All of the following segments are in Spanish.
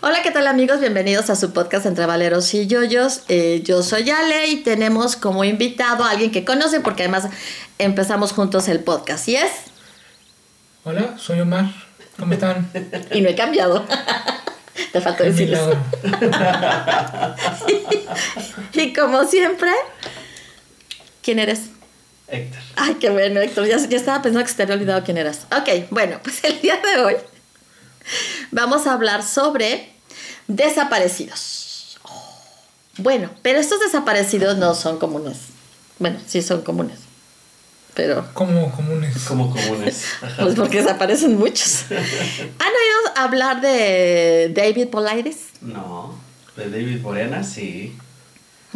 Hola, ¿qué tal amigos? Bienvenidos a su podcast Entre Valeros y Yoyos. Eh, yo soy Ale y tenemos como invitado a alguien que conocen porque además empezamos juntos el podcast. ¿Y es? Hola, soy Omar. ¿Cómo están? y no he cambiado. Te faltó decirles. y como siempre, ¿quién eres? Héctor. Ay, qué bueno, Héctor. Ya, ya estaba pensando que se te había olvidado quién eras. Ok, bueno, pues el día de hoy vamos a hablar sobre desaparecidos. Bueno, pero estos desaparecidos no son comunes. Bueno, sí son comunes. Pero. Como comunes. Como comunes. Pues porque desaparecen muchos. ¿Han oído hablar de David Politis? No. De David Morena, sí.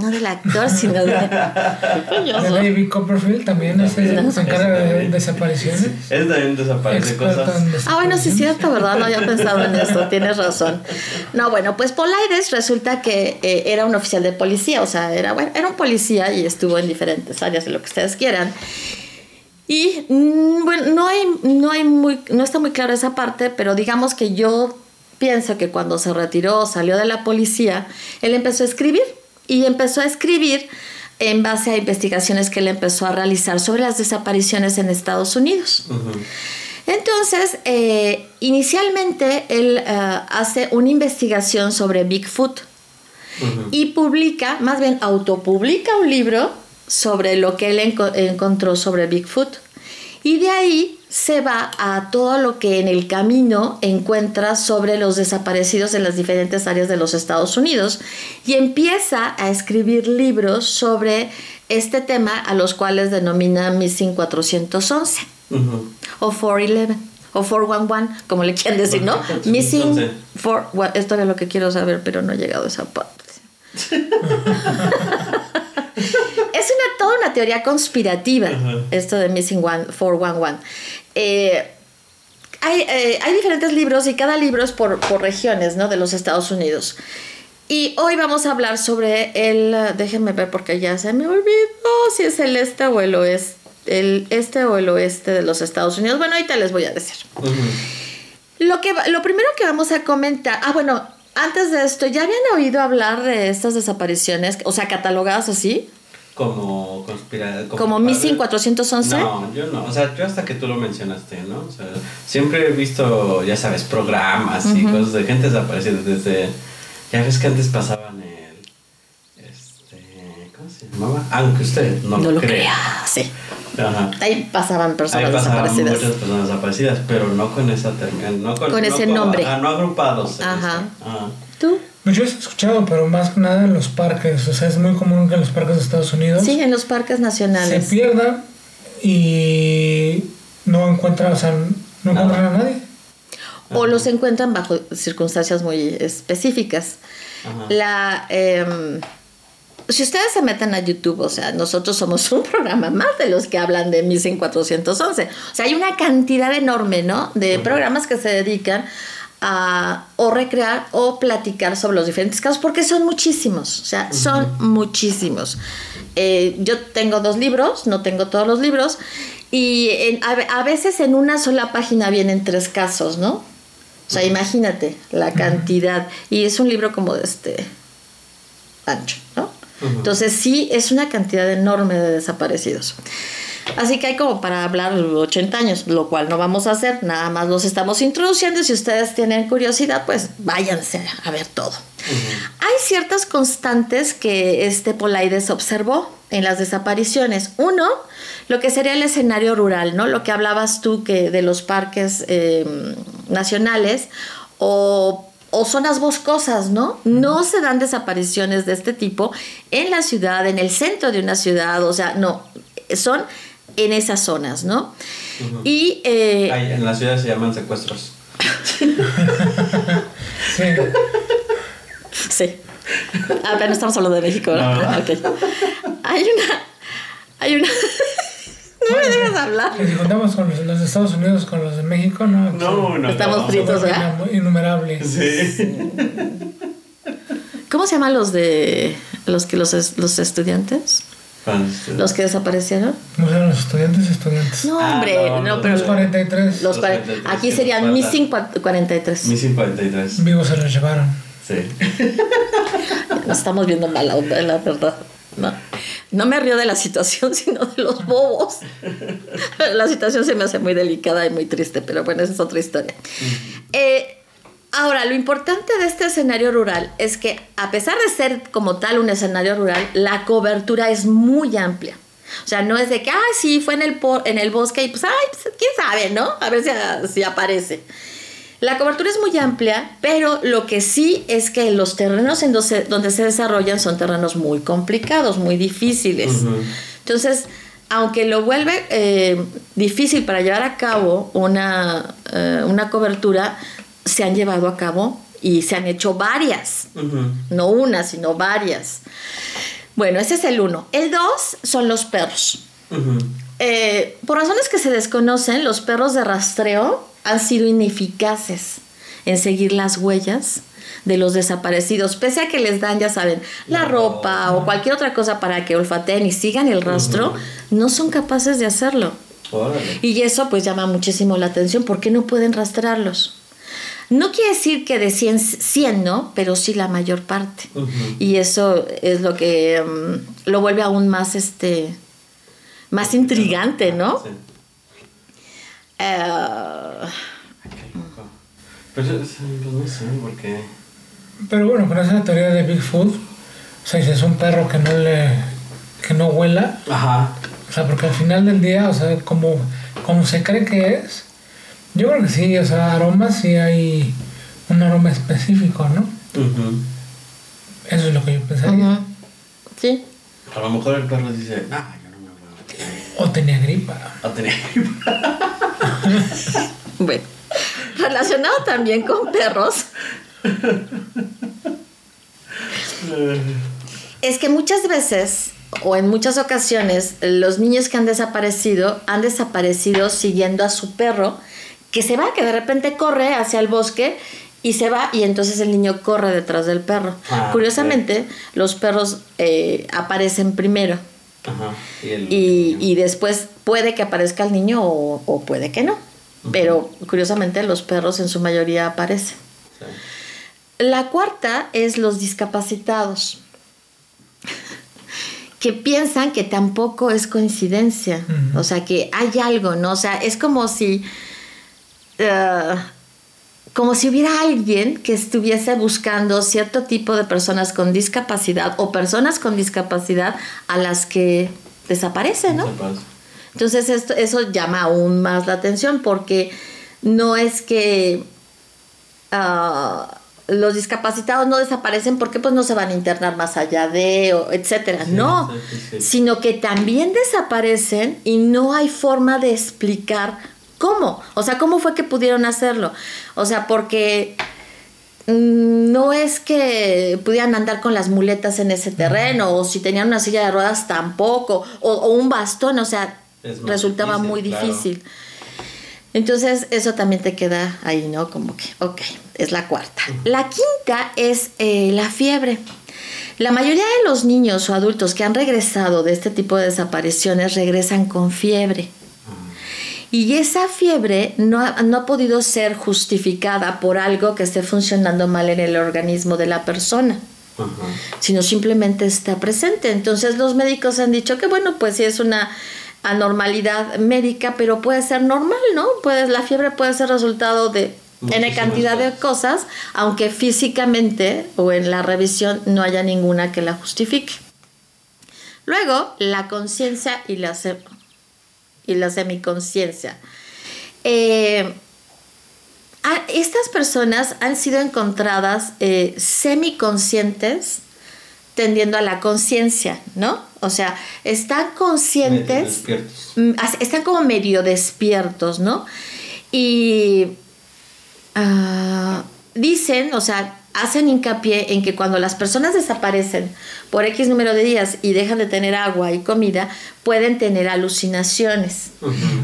No del actor, sino de. De David Copperfield también es, se encarga de desapariciones. Es también desaparece cosas. Ah, bueno, sí es cierto, ¿verdad? No había pensado en esto, tienes razón. No, bueno, pues Polaides resulta que eh, era un oficial de policía, o sea, era, bueno, era un policía y estuvo en diferentes áreas de lo que ustedes quieran. Y mm, bueno, no hay, no hay muy, no está muy claro esa parte, pero digamos que yo pienso que cuando se retiró, salió de la policía, él empezó a escribir y empezó a escribir en base a investigaciones que él empezó a realizar sobre las desapariciones en Estados Unidos. Entonces, eh, inicialmente él eh, hace una investigación sobre Bigfoot y publica, más bien autopublica un libro sobre lo que él enco- encontró sobre Bigfoot. Y de ahí se va a todo lo que en el camino encuentra sobre los desaparecidos en las diferentes áreas de los Estados Unidos y empieza a escribir libros sobre este tema a los cuales denomina Missing 411 Ujú. o 411 o 411, como le quieran decir, ¿no? Missing 411. 4 esto era lo que quiero saber, pero no he llegado a esa parte. es una toda una teoría conspirativa esto de Missing One 411. Eh, hay, eh, hay diferentes libros y cada libro es por, por regiones, ¿no? De los Estados Unidos. Y hoy vamos a hablar sobre el, déjenme ver porque ya se me olvidó si es el este o el oeste, el este o el oeste de los Estados Unidos. Bueno, ahorita les voy a decir. Lo, que, lo primero que vamos a comentar, ah, bueno, antes de esto, ¿ya habían oído hablar de estas desapariciones, o sea, catalogadas así? Como conspira Como Missing 411? No, yo no. O sea, yo hasta que tú lo mencionaste, ¿no? O sea, siempre he visto, ya sabes, programas y Ujú. cosas de gente desaparecida desde... Ya ves que antes pasaban el... Este... ¿Cómo se llamaba? Aunque usted no, No, lo crea. crea, sí. Ajá. Ahí pasaban personas Ahí pasaban desaparecidas. muchas personas desaparecidas, pero no con esa terminación. No con, Con no ese nombre. ah, no agrupados. Ajá. ese- Ajá. ¿Tú? Pues yo he escuchado, pero más que nada en los parques. O sea, es muy común que en los parques de Estados Unidos Sí, en los parques se nacionales. pierda y no encuentra, o sea, no encuentran a nadie. O los encuentran bajo circunstancias muy específicas. Ajá. La, em, si ustedes se meten a YouTube, o sea, nosotros somos un programa más de los que hablan de Missing 411. O sea, hay una cantidad enorme, ¿no? De programas que se dedican a o recrear o platicar sobre los diferentes casos, porque son muchísimos, o sea, son muchísimos. Eh, yo tengo dos libros, no tengo todos los libros, y en- a, ve- a veces en una sola página vienen tres casos, ¿no? O sea, imagínate la cantidad. Y es un libro como de este ancho, ¿no? Entonces sí, es una cantidad enorme de desaparecidos. Así que hay como para hablar 80 años, lo cual no vamos a hacer, nada más los estamos introduciendo. Si ustedes tienen curiosidad, pues váyanse a ver todo. Hay ciertas constantes que este Polaides observó en las desapariciones. Uno, lo que sería el escenario rural, ¿no? Lo que hablabas tú que de los parques eh, nacionales o o zonas boscosas, ¿no? No se dan desapariciones de este tipo en la ciudad, en el centro de una ciudad, o sea, no, son en esas zonas, ¿no? Y eh, en la ciudad se llaman secuestros. Sí. Sí. Ah, pero no estamos hablando de México. No. Ok. Hay una. Hay una. no me dejas hablar. Si contamos con los, los de Estados Unidos con los de México, no. No, no. Estamos no. fritos. ¿verdad? Innumerables. Sí. ¿Cómo se llaman los de. los que los, es- los estudiantes? Los que desaparecieron. No eran los estudiantes, estudiantes. No, ah, hombre, no, pero. Los 43. Los 43 aquí serían Missing 43. Missing 43. Vivos se los llevaron. Sí. Nos estamos viendo mal, la verdad. No. no me río de la situación, sino de los bobos. la situación se me hace muy delicada y muy triste, pero bueno, esa es otra historia. Eh, ahora, lo importante de este escenario rural es que, a pesar de ser como tal un escenario rural, la cobertura es muy amplia. O sea, no es de que, ay, sí, fue en el, en el bosque y pues, ay, pues, quién sabe, ¿no? A ver si, si aparece. La cobertura es muy amplia, pero lo que sí es que los terrenos en donde se desarrollan son terrenos muy complicados, muy difíciles. Entonces, aunque lo vuelve eh, difícil para llevar a cabo una, eh, una, cobertura, se han llevado a cabo y se han hecho varias, no una, sino varias. Bueno, ese es el uno. El dos son los perros. Eh, por razones que se desconocen, los perros de rastreo han sido ineficaces en seguir las huellas de los desaparecidos, pese a que les dan, ya saben, la ropa o cualquier otra cosa para que olfateen y sigan el rastro, no son capaces de hacerlo. Y eso pues llama muchísimo la atención, porque no pueden rastrearlos? No quiere decir que de 100, 100 ¿no? Pero sí la mayor parte. Y eso es lo que mm, lo vuelve aún más, este, más intrigante, ¿no? Sí. Uh, pero no sé por qué. Pero bueno, con esa teoría de Bigfoot, o sea, si es un perro que no le. que no huela. Ajá. O sea, porque al final del día, o sea, como, como se cree que es, yo creo que sí, o sea, aromas sí hay un aroma específico, ¿no? Eso es lo que yo pensaría. Sí. A lo mejor el perro dice, ah, yo no me huelo. O tenía gripa. O tenía gripa. bueno, relacionado también con perros. es que muchas veces o en muchas ocasiones los niños que han desaparecido han desaparecido siguiendo a su perro que se va, que de repente corre hacia el bosque y se va y entonces el niño corre detrás del perro. Ah, Curiosamente, los perros eh, aparecen primero. Y, después puede que aparezca el niño o, puede que no. Pero curiosamente los perros en su mayoría aparecen. La cuarta es los discapacitados, que piensan que tampoco es coincidencia, o sea, que hay algo, ¿no? O sea, es como si... Eh, como si hubiera alguien que estuviese buscando cierto tipo de personas con discapacidad o personas con discapacidad a las que desaparecen, ¿no? Entonces esto, eso llama aún más la atención porque no es que ah, los discapacitados no desaparecen porque pues no se van a internar más allá de, etcétera, no, sino que también desaparecen y no hay forma de explicar ¿Cómo? O sea, ¿cómo fue que pudieron hacerlo? O sea, porque mm, no es que pudieran andar con las muletas en ese terreno, o si tenían una silla de ruedas tampoco, o, un bastón, o sea, resultaba muy difícil. Entonces, eso también te queda ahí, ¿no? Como que, ok, es la cuarta. La quinta es eh, la fiebre. La mayoría de los niños o adultos que han regresado de este tipo de desapariciones regresan con fiebre. Y esa fiebre no ha, no ha podido ser justificada por algo que esté funcionando mal en el organismo de la persona. sino simplemente está presente. Entonces los médicos han dicho que bueno, pues sí es una anormalidad médica, pero puede ser normal, ¿no? Pues la fiebre puede ser resultado de N cantidad de cosas, aunque físicamente o en la revisión no haya ninguna que la justifique. Luego, la conciencia y la y la semiconciencia. Eh, estas personas han sido encontradas eh, semiconscientes tendiendo a la conciencia, ¿no? O sea, están conscientes, mm, están como medio despiertos, ¿no? Y ah, dicen, o sea, hacen hincapié en que cuando las personas desaparecen por X número de días y dejan de tener agua y comida, pueden tener alucinaciones.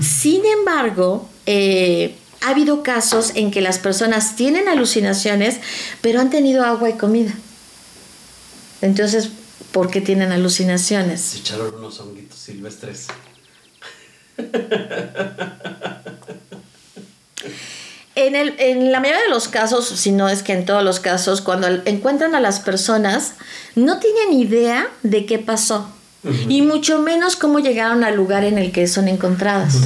Sin embargo, eh, ha habido casos en que las personas tienen alucinaciones, pero han tenido agua y comida. Entonces, por qué tienen alucinaciones. Se echaron unos honguitos silvestres. En, el, en la mayoría de los casos, si no es que en todos los casos, cuando encuentran a las personas, no tienen idea de qué pasó. Y mucho menos cómo llegaron al lugar en el que son encontradas.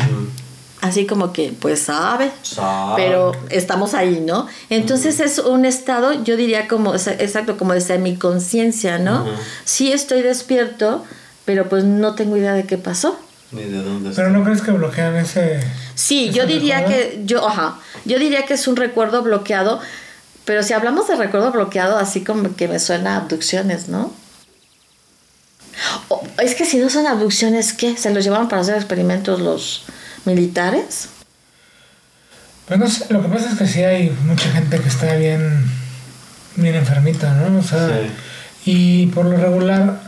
Así como que, pues sabe, Sabe. pero estamos ahí, ¿no? Entonces es un estado, yo diría como, exacto, como de semiconciencia, ¿no? Sí estoy despierto, pero pues no tengo idea de qué pasó. Ni de dónde Pero no crees que bloquean ese. Sí, ese yo diría recuerdo? que yo, ajá, yo diría que es un recuerdo bloqueado, pero si hablamos de recuerdo bloqueado, así como que me suena a abducciones, ¿no? O- es que si no son abducciones, ¿qué? ¿Se los llevaron para hacer experimentos los militares? Pues no sé, lo que pasa es que sí hay mucha gente que está bien, bien enfermita, ¿no? O sea, Sí. y por lo regular,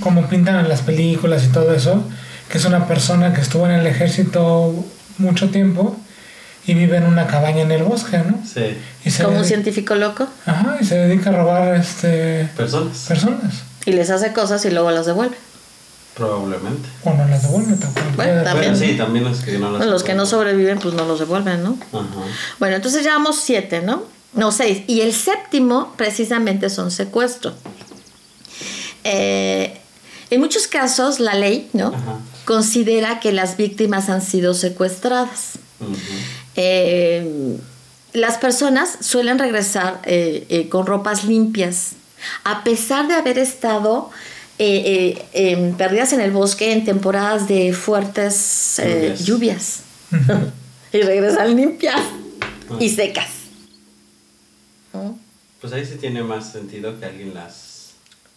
como pintan en las películas y todo eso, que es una persona que estuvo en el ejército mucho tiempo y vive en una cabaña en el bosque, ¿no? Sí. Y se Como un científico loco. Ajá, y se dedica a robar este Personas. personas. Y les hace cosas y luego las devuelve. Probablemente. O no las devuelve tampoco. Bueno, también. Bueno, sí, también los que no las Los que no sobreviven, pues no los devuelven, ¿no? Ajá. Bueno, entonces llevamos siete, ¿no? No, seis. Y el séptimo, precisamente, son secuestro. Eh, en muchos casos, la ley, ¿no? Ajá. Considera que las víctimas han sido secuestradas. Eh, las personas suelen regresar eh, eh, con ropas limpias, a pesar de haber estado perdidas en el bosque en temporadas de fuertes Lluvias. y regresan limpias y secas. ¿no? Pues ahí sí tiene más sentido que alguien las.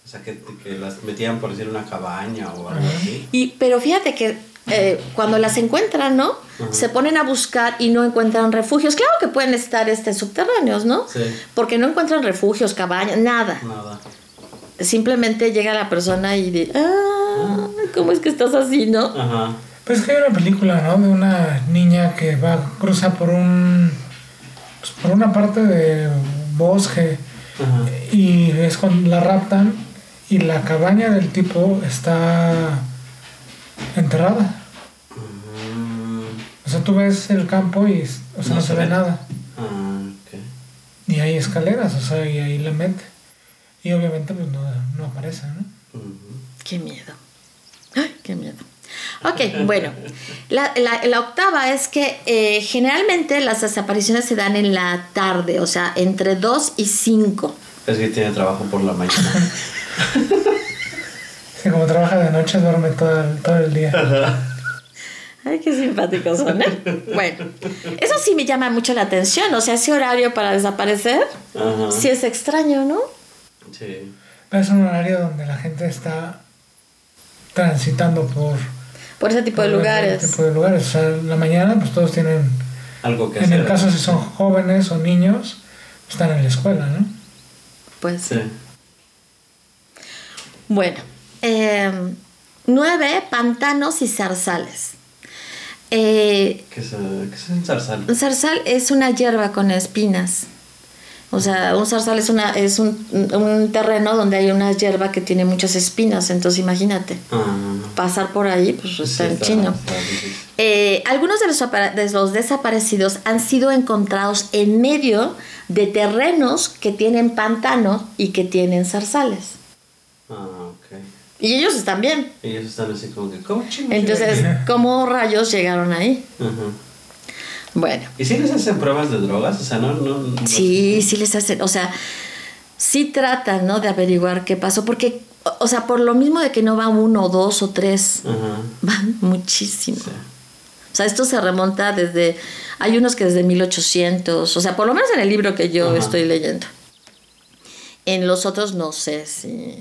O sea, que, que las metían por decir una cabaña o algo así. Y, pero fíjate que eh, cuando las encuentran, ¿no? Ajá. Se ponen a buscar y no encuentran refugios. Claro que pueden estar este, subterráneos, ¿no? Sí. Porque no encuentran refugios, cabañas, nada. Nada. Simplemente llega la persona y dice, ah, ¿cómo es que estás así, no? Ajá. Pues que hay una película, ¿no? De una niña que va, cruza por un. pues, por una parte de bosque Ajá. y es cuando la raptan y la cabaña del tipo está enterrada. O sea, tú ves el campo y o sea, no, se ve nada. Ah. Y hay escaleras, o sea, y ahí la mete. Y obviamente pues no, no aparece, ¿no? Qué miedo. Ay, qué miedo. Ok, bueno. La, la- la octava es que eh, generalmente las desapariciones se dan en la tarde, o sea, entre 2 y 5. Es que tiene trabajo por la mañana. Sí, como trabaja de noche, duerme todo el, todo el día. Ay, qué simpáticos son, ¿eh? Bueno, eso sí me llama mucho la atención, o sea, ese horario para desaparecer, Ajá. sí es extraño, ¿no? Sí. Pero es un horario donde la gente está transitando por, Por ese tipo de por ese lugares. tipo de lugares. O sea, en la mañana pues todos tienen, Algo que en hacer. el caso si son jóvenes o niños, están en la escuela, ¿no? Pues Sí. Bueno, eh, nueve, pantanos y zarzales. Eh, ¿Qué es, eh, qué es un zarzal? un zarzal es una hierba con espinas. O sea, un zarzal es, una, es un, un terreno donde hay una hierba que tiene muchas espinas. Entonces, imagínate, Ah, pasar por ahí, pues sí, está en chino. está. Eh, algunos de los, de los desaparecidos han sido encontrados en medio de terrenos que tienen pantano y que tienen zarzales. Ah. Y ellos están bien. Ellos están así como que, ¿cómo Entonces? ¿cómo rayos llegaron ahí? Ajá. Bueno, ¿Y si les hacen pruebas de drogas? O sea, no. no, no sí, sí les hacen, o sea, sí tratan, ¿no? De averiguar qué pasó, porque, o- sea, por lo mismo de que no va uno, dos o tres, Ajá. van muchísimo. Sí. O sea, esto se remonta desde, hay unos que desde 1800, o sea, por lo menos en el libro que yo Ajá. estoy leyendo. En los otros no sé si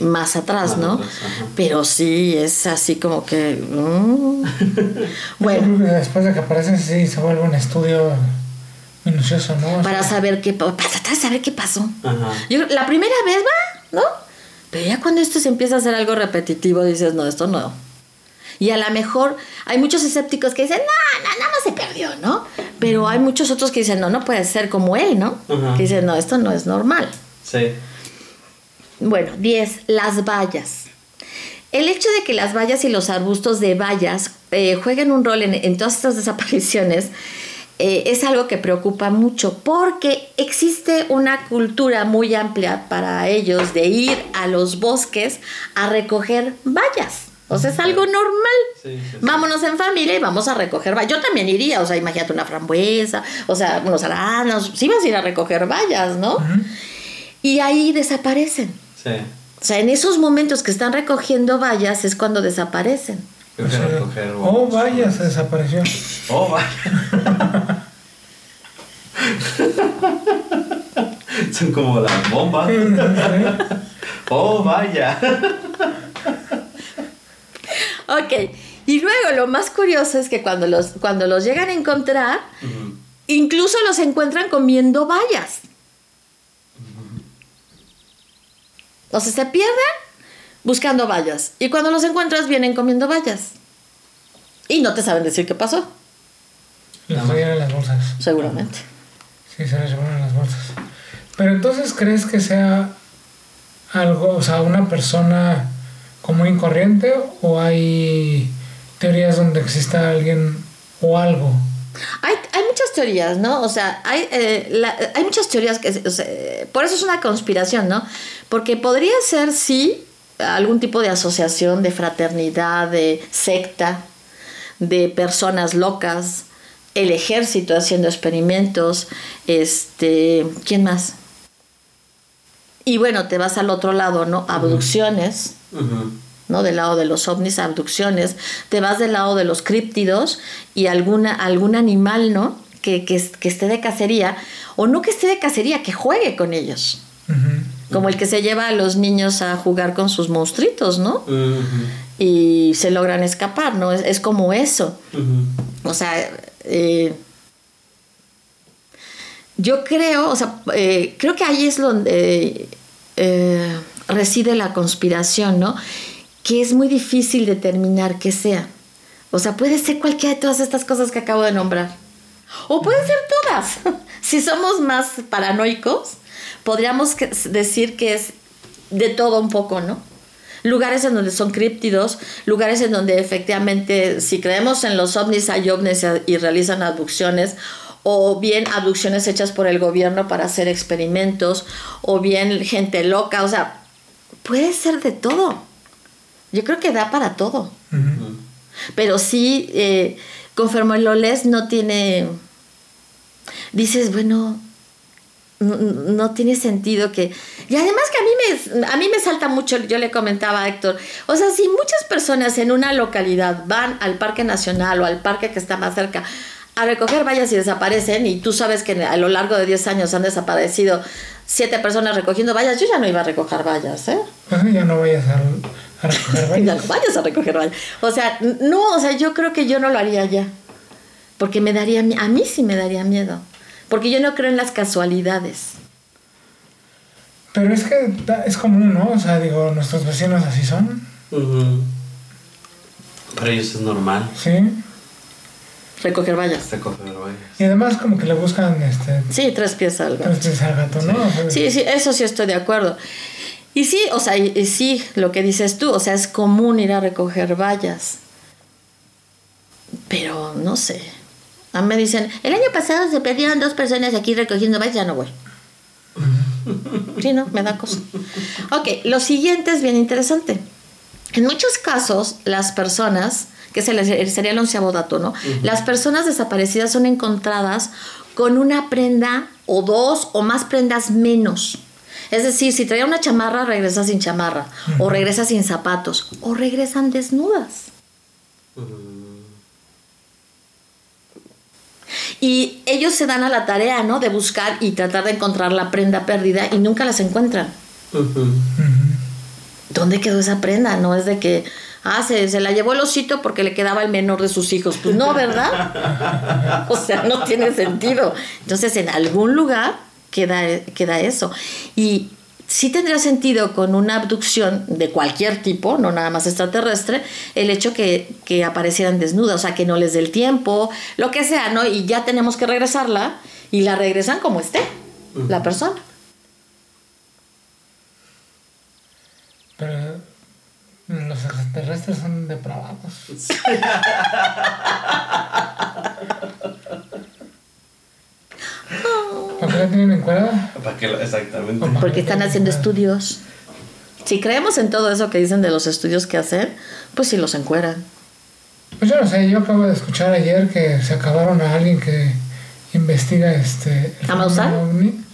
más atrás, Más ¿no? atrás, ajá. Pero sí, es así como que... mm. Bueno, después de que aparecen sí se vuelve un estudio minucioso, ¿no? O para sea, saber qué pa- para tratar de saber qué pasó. Ajá. Yo creo- la primera vez va, ¿no? Pero ya cuando esto se empieza a hacer algo repetitivo, dices, no, esto no. Y a lo mejor hay muchos escépticos que dicen, no, no, nada más se perdió, ¿no? Pero hay muchos otros que dicen, no, no puede ser como él, ¿no? Ajá. Que dicen, no, esto no es normal. Sí. Bueno, 10. Las vallas. El hecho de que las vallas y los arbustos de vallas eh, jueguen un rol en, en todas estas desapariciones eh, es algo que preocupa mucho porque existe una cultura muy amplia para ellos de ir a los bosques a recoger vallas. O sea, es algo normal. Sí, sí, sí. Vámonos en familia y vamos a recoger vallas. Yo también iría, o sea, imagínate una frambuesa, o sea, unos arándanos. Sí vas a ir a recoger vallas, ¿no? Y ahí desaparecen. Sí. O sea, en esos momentos que están recogiendo vallas es cuando desaparecen. O sea, oh, vaya, se desapareció. Oh, vaya. Son como las bombas. Oh, vaya. Ok, y luego lo más curioso es que cuando los, cuando los llegan a encontrar, incluso los encuentran comiendo bayas. O sea, se pierden buscando bayas. Y cuando los encuentras, vienen comiendo bayas. Y no te saben decir qué pasó, Los traían en las bolsas. seguramente. Sí, se las llevaron en las bolsas. Pero entonces, ¿crees que sea algo, o sea, una persona común y corriente o hay teorías donde exista alguien o algo? Hay, hay muchas teorías, ¿no? O sea, hay, eh, la- hay muchas teorías que... o sea, por eso es una conspiración, ¿no? Porque podría ser, sí, algún tipo de asociación, de fraternidad, de secta, de personas locas, el ejército haciendo experimentos, este... ¿Quién más? Y bueno, te vas al otro lado, ¿no? Abducciones. ¿No? Del lado de los ovnis, abducciones, te vas del lado de los críptidos y alguna, algún animal, ¿no? Que, que, que esté de cacería, o no que esté de cacería, que juegue con ellos. Como el que se lleva a los niños a jugar con sus monstruitos, ¿no? Y se logran escapar, ¿no? Es, es como eso. O sea, eh, yo creo, o sea, eh, creo que ahí es donde eh, reside la conspiración, ¿no? Que es muy difícil determinar qué sea. O sea, puede ser cualquiera de todas estas cosas que acabo de nombrar. O pueden ser todas. si somos más paranoicos, podríamos decir que es de todo un poco, ¿no? Lugares en donde son críptidos, lugares en donde efectivamente, si creemos en los ovnis, hay ovnis y realizan abducciones, o bien abducciones hechas por el gobierno para hacer experimentos, o bien gente loca, o sea, puede ser de todo. Yo creo que da para todo. Pero sí, eh, conforme lo lees, no tiene. Dices, bueno, no, no tiene sentido que. Y además que a mí, me, a mí me salta mucho, yo le comentaba a Héctor, o sea, si muchas personas en una localidad van al Parque Nacional o al parque que está más cerca a recoger vallas y desaparecen, y tú sabes que a lo largo de 10 años han desaparecido siete personas recogiendo vallas, yo ya no iba a recoger vallas, ¿eh? Ya no vayas a, a recoger no vayas a recoger vallas. O sea, no, o sea, yo creo que yo no lo haría ya. Porque me daría, a mí sí me daría miedo. Porque yo no creo en las casualidades. Pero es que es común, ¿no? O sea, digo, nuestros vecinos así son. Ujú. Para ellos es normal Sí. Recoger vallas. recoger vallas. Y además como que le buscan este Sí, tres pies al gato. tres pies al gato, ¿no? Sea, Sí, sí, eso sí estoy de acuerdo. Y sí, o sea, y, y sí, lo que dices tú, o sea, es común ir a recoger vallas. Pero no sé. A mí me dicen, el año pasado se perdieron dos personas aquí recogiendo vallas, ya no voy. Sí, no, me da cosa. Ok, lo siguiente es bien interesante. En muchos casos, las personas, que se les sería el onceavo dato, ¿no? Las personas desaparecidas son encontradas con una prenda o dos o más prendas menos. Es decir, si traía una chamarra, regresa sin chamarra, o regresa sin zapatos, o regresan desnudas. Y ellos se dan a la tarea, ¿no? De buscar y tratar de encontrar la prenda perdida y nunca las encuentran. ¿Dónde quedó esa prenda? No es de que, ah, se, se la llevó el osito porque le quedaba el menor de sus hijos. Pues no, ¿verdad? o sea, no tiene sentido. Entonces, en algún lugar queda, queda eso. Y sí tendría sentido con una abducción de cualquier tipo, no nada más extraterrestre, el hecho que, que aparecieran desnudas, o sea, que no les dé el tiempo, lo que sea, ¿no? Y ya tenemos que regresarla y la regresan como esté, la persona. Los extraterrestres son depravados. ¿Por qué la tienen en cuerda? ¿Para qué Exactamente. Porque están haciendo estudios. Si creemos en todo eso que dicen de los estudios que hacen, pues sí los encueran. Pues yo no sé, yo acabo de escuchar ayer que se acabaron a alguien que investiga este... el ¿A Maussan? fenómeno ovni,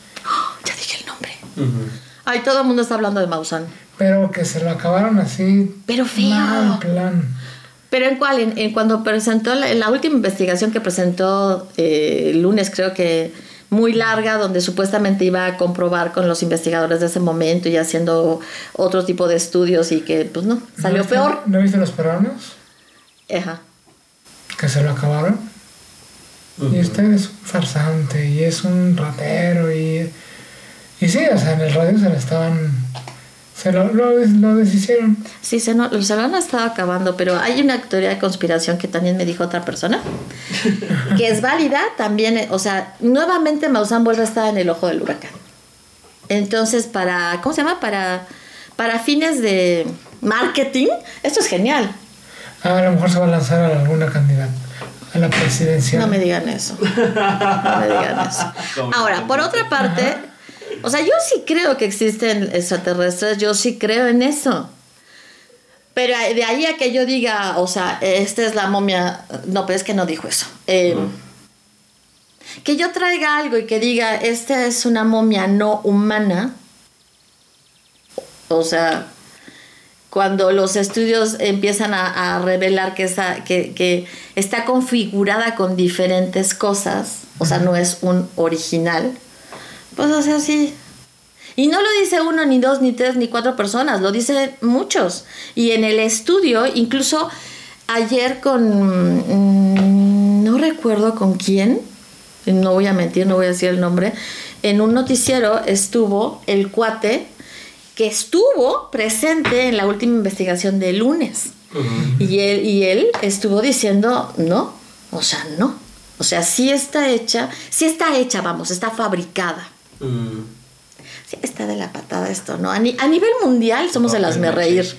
Ya dije el nombre. Ujú. Ay, todo el mundo está hablando de Maussan. Pero que se lo acabaron así... Pero feo. Mal plan. ¿Pero en cuál? En, en cuando presentó la, en la última investigación que presentó eh, el lunes, creo que muy larga, donde supuestamente iba a comprobar con los investigadores de ese momento y haciendo otro tipo de estudios y que, pues no, salió ¿No viste- peor. ¿No viste los peruanos? Ajá. Que se lo acabaron. Y usted es un farsante y es un ratero y... Y sí, o sea, en el radio se lo estaban... Se lo, lo, lo deshicieron. Sí, se, no, se lo han estado acabando, pero hay una teoría de conspiración que también me dijo otra persona, que es válida también, eh, o sea, nuevamente Maussan vuelve a estar en el ojo del huracán. Entonces, para, ¿cómo se llama? Para, para fines de marketing, esto es genial. Ah, a lo mejor se va a lanzar a alguna candidata a la presidencia. No me digan eso. No me digan eso. Ahora, por otra parte, o sea, yo sí creo que existen extraterrestres, yo sí creo en eso. Pero de ahí a que yo diga, o sea, esta es la momia, no, pero es que no dijo eso. Eh, Que yo traiga algo y que diga, esta es una momia no humana, o sea, cuando los estudios empiezan a, a revelar que, esa, que, que está configurada con diferentes cosas, o sea, no es un original, pues o sea, sí. Y no lo dice uno, ni dos, ni tres, ni cuatro personas, lo dicen muchos. Y en el estudio, incluso ayer con, mm, no recuerdo con quién, no voy a mentir, no voy a decir el nombre, en un noticiero estuvo el cuate que estuvo presente en la última investigación de lunes. Y él, y él estuvo diciendo, no, o sea, no. O sea, sí está hecha, sí está hecha, vamos, está fabricada. Mm. Sí está de la patada esto, ¿no? A, ni- a nivel mundial somos el Papel hazme maché. reír. Sí.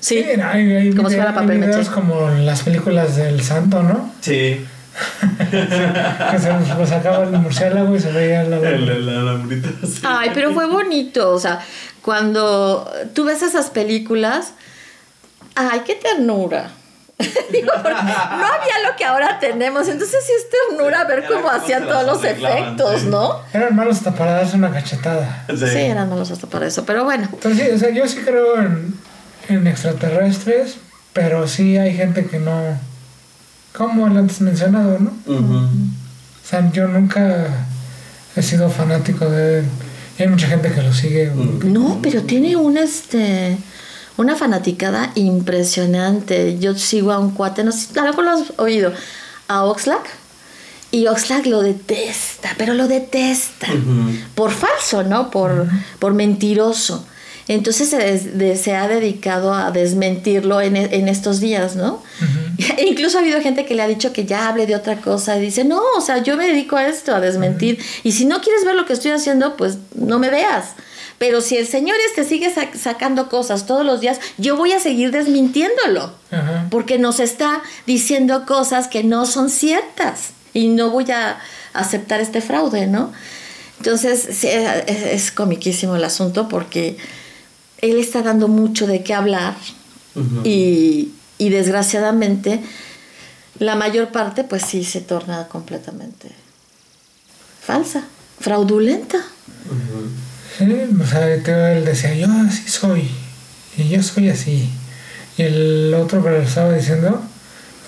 Sí, hay, hay Como si fuera papel hay videos como las películas del santo, ¿no? Sí. Que se los, lo sacaba el murciélago y se veía la... El. Ay, pero fue bonito, o sea, cuando tú ves esas películas, ay, qué ternura. Digo, porque no había lo que ahora tenemos, entonces sí es ternura ver cómo hacían todos los efectos, sí. ¿no? Eran malos hasta para darse una cachetada. Sí. Sí, eran malos hasta para eso, pero bueno. Entonces, sí, o sea, yo sí creo en, en extraterrestres, pero sí hay gente que no... Como el antes mencionado, ¿no? O sea, yo nunca he sido fanático de... Y hay mucha gente que lo sigue. No, pero tiene un este una fanaticada impresionante. Yo sigo a un cuate, no sé, a lo mejor lo has oído, a Oxlack. Y Oxlack lo detesta, pero lo detesta. Por falso, ¿no? Por, por mentiroso. Entonces se, des- de- se ha dedicado a desmentirlo en, e- en estos días, ¿no? E incluso ha habido gente que le ha dicho que ya hable de otra cosa y dice, no, o sea, yo me dedico a esto, a desmentir. Y si no quieres ver lo que estoy haciendo, pues no me veas. Pero si el Señor este sigue sac- sacando cosas todos los días, yo voy a seguir desmintiéndolo. Ajá. Porque nos está diciendo cosas que no son ciertas. Y no voy a aceptar este fraude, ¿no? Entonces, sí, es, es comiquísimo el asunto porque él está dando mucho de qué hablar y, y desgraciadamente la mayor parte pues sí se torna completamente falsa, fraudulenta. Ujú. Sí, o sea, él decía, yo así soy, y yo soy así. Y el otro que le estaba diciendo,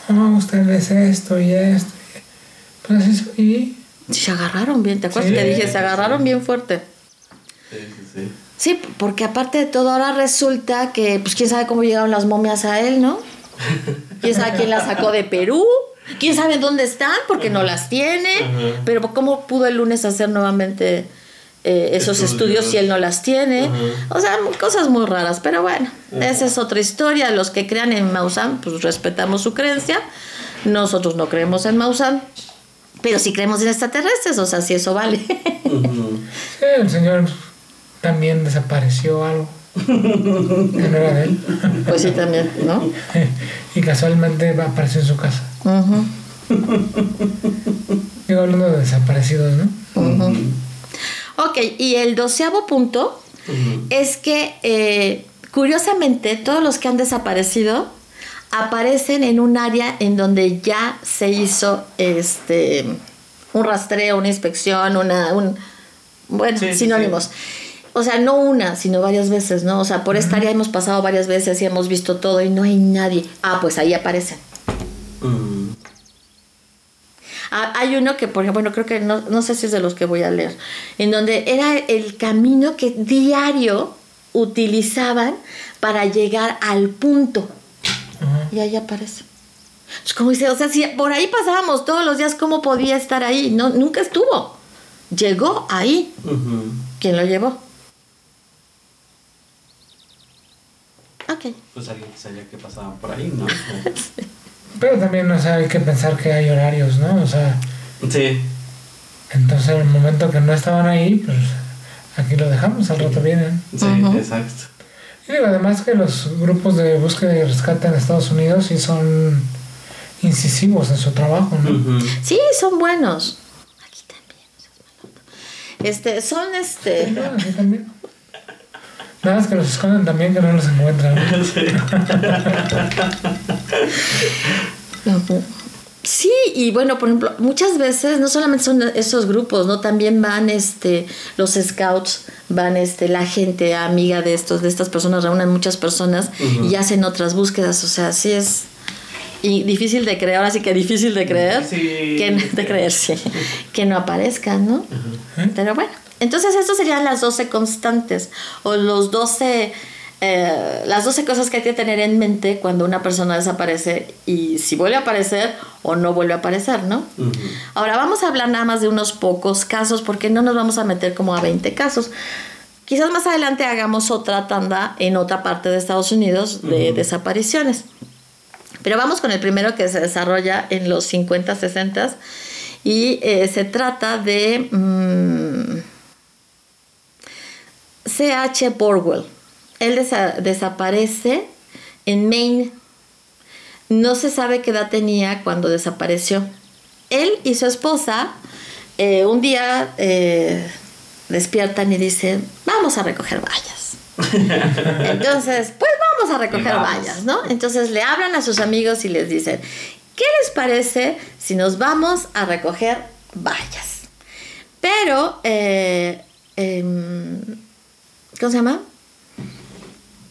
no, usted es esto y esto. y- Pues así soy. y- Se agarraron bien, ¿te acuerdas Sí, que dije? Se agarraron sí. bien fuerte. Sí, sí, sí. Sí, porque aparte de todo ahora resulta que, pues quién sabe cómo llegaron las momias a él, ¿no? ¿Quién sabe quién las sacó de Perú? ¿Quién sabe dónde están? Porque no las tiene. Pero ¿cómo pudo el lunes hacer nuevamente eh, esos Estudios. estudios si él no las tiene? Ajá. O sea, cosas muy raras. Pero bueno, esa es otra historia. Los que crean en Maussan, pues respetamos su creencia. Nosotros no creemos en Maussan. Pero sí creemos en extraterrestres, o sea, si eso vale. Sí, el señor también desapareció algo. Que no era de él. Pues sí, también, ¿no? y casualmente va- apareció en su casa. Digo, hablando de desaparecidos, ¿no? Ok, y el doceavo punto es que eh, curiosamente todos los que han desaparecido aparecen en un área en donde ya se hizo este un rastreo, una inspección, una un bueno, Sí, sí, sinónimos. O sea, no una, sino varias veces, ¿no? O sea, por esta área hemos pasado varias veces y hemos visto todo y no hay nadie. Ah, pues ahí aparecen. Mm. Ah, hay uno que, por ejemplo, bueno, creo que no, no sé si es de los que voy a leer, en donde era el camino que diario utilizaban para llegar al punto. Y ahí aparece. Es como dice, o sea, si por ahí pasábamos todos los días, ¿cómo podía estar ahí? No, nunca estuvo. Llegó ahí. ¿Quién lo llevó? Ok. Pues alguien sabía que pasaban por ahí, ¿no? Pero también, o sea, hay que pensar que hay horarios, ¿no? O sea, Sí. entonces en el momento que no estaban ahí, pues aquí lo dejamos, al rato vienen. Sí, exacto. Y digo, además que los grupos de búsqueda y rescate en Estados Unidos sí son incisivos en su trabajo, ¿no? Sí, son buenos. Aquí también. Este, son este. No, así también. Nada más que los esconden también que no los encuentran. Sí, y bueno, por ejemplo, muchas veces no solamente son esos grupos, ¿no? También van este los scouts, van este la gente amiga de estos de estas personas, reúnen muchas personas y hacen otras búsquedas, o sea, sí es y difícil de creer, ahora sí que difícil de creer, Sí. que no- de creer, sí, que no aparezcan, ¿no? Pero bueno, entonces estos serían las 12 constantes o los 12 eh, las 12 cosas que hay que tener en mente cuando una persona desaparece y si vuelve a aparecer o no vuelve a aparecer, ¿no? Ahora vamos a hablar nada más de unos pocos casos porque no nos vamos a meter como a 20 casos. Quizás más adelante hagamos otra tanda en otra parte de Estados Unidos de desapariciones. Pero vamos con el primero que se desarrolla en los 50, 60 y eh, se trata de mm, C.H. Borwell. Él desa- desaparece en Maine. No se sabe qué edad tenía cuando desapareció. Él y su esposa eh, un día eh, despiertan y dicen, vamos a recoger vallas. Entonces, pues vamos a recoger Vamos. vallas, ¿no? Entonces le hablan a sus amigos y les dicen, ¿qué les parece si nos vamos a recoger vallas? Pero, eh, em, ¿cómo se llama?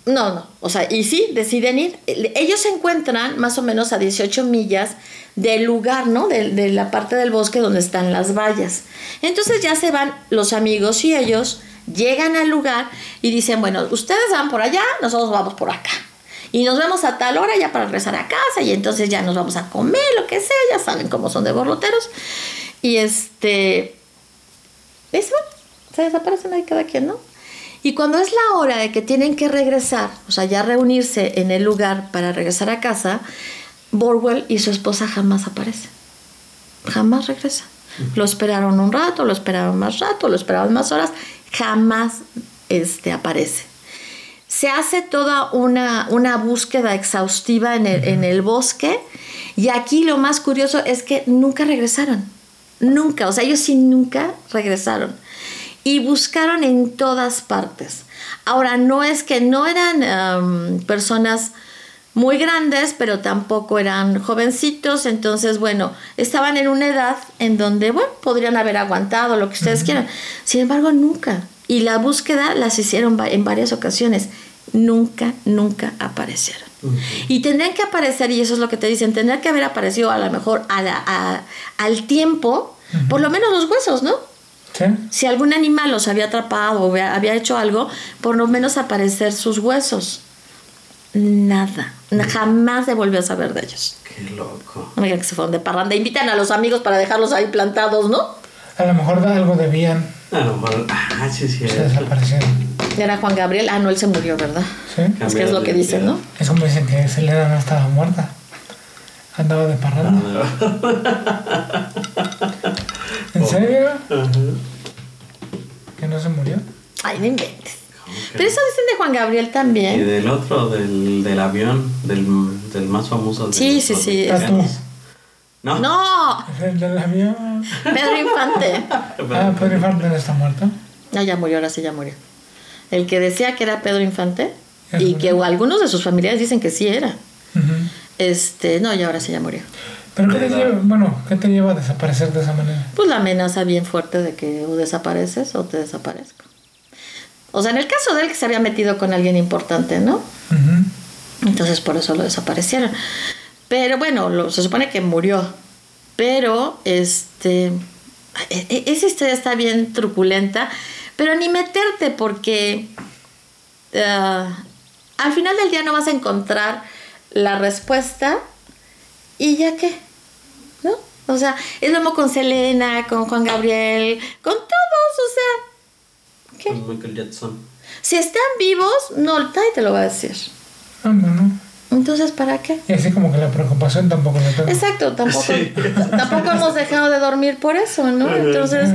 No, no, o sea, y sí, deciden ir. Ellos se encuentran más o menos a 18 millas del lugar, ¿no? De, la parte del bosque donde están las vallas. Entonces ya se van los amigos y ellos, llegan al lugar y dicen, bueno, ustedes van por allá, nosotros vamos por acá. Y nos vemos a tal hora ya para regresar a casa y entonces ya nos vamos a comer, lo que sea, ya saben cómo son de borloteros. Y este... Eso, se desaparecen ahí cada quien, ¿no? Y cuando es la hora de que tienen que regresar, o sea, ya reunirse en el lugar para regresar a casa, Borwell y su esposa jamás aparecen. Jamás regresan. Lo esperaron un rato, lo esperaron más rato, lo esperaron más horas, jamás este, aparece. Se hace toda una, una búsqueda exhaustiva en el, en el bosque y aquí lo más curioso es que nunca regresaron. Nunca, o sea, ellos sí nunca regresaron y buscaron en todas partes. Ahora, no es que no eran um, personas muy grandes, pero tampoco eran jovencitos, entonces, bueno, estaban en una edad en donde, bueno, podrían haber aguantado lo que ustedes quieran. Sin embargo, nunca. Y la búsqueda las hicieron en varias ocasiones. Nunca, nunca aparecieron. Y tendrían que aparecer, y eso es lo que te dicen, tendrían que haber aparecido a lo mejor a la- a- al tiempo, por lo menos los huesos, ¿no? ¿Sí? Si algún animal los había atrapado o había hecho algo, por lo menos aparecer sus huesos. Nada. Jamás se volvió a saber de ellos. Qué loco. Oigan que se fueron de parranda. Invitan a los amigos para dejarlos ahí plantados, ¿no? A lo mejor de algo debían, A lo mejor. Ah, sí, sí. se desaparecieron. Era Juan Gabriel. Ah, no, él se murió, ¿verdad? ¿Sí? Es que es lo que dicen, ¿no? Es como dicen que Selena no estaba muerta. Andaba de parranda. ¿En serio? Ajá. ¿Que no se murió? Ay, no inventes. Pero eso dicen de Juan Gabriel Y también. del otro, del, del avión, del, del más famoso de Sí, los sí, sí. mexicanos. Tatu. No. No, el del avión. Pedro Infante. Ah, Pedro Infante no está muerto. No, ya murió, ahora sí ya murió. El que decía que era Pedro Infante y murió. que algunos de sus familiares dicen que sí era. Este, no, ya ahora sí ya murió. Pero ¿qué te, lleva, bueno, ¿qué te lleva a desaparecer de esa manera? Pues la amenaza bien fuerte de que o desapareces o te desaparezco. O sea, en el caso de él que se había metido con alguien importante, ¿no? Entonces por eso lo desaparecieron. Pero bueno, lo- se supone que murió. Pero este e- e- esa historia está bien truculenta, pero ni meterte porque ah, al final del día no vas a encontrar la respuesta y ya qué, ¿no? O sea, es lo mismo con Selena, con Juan Gabriel, con todos, o sea, ¿qué? Con Michael Jackson. Si están vivos, no, nadie te lo va a decir. Ah, bueno. Entonces, ¿para qué? Y así como que la preocupación tampoco la tengo. Exacto, tampoco, Sí. tampoco hemos dejado de dormir por eso, ¿no? Entonces,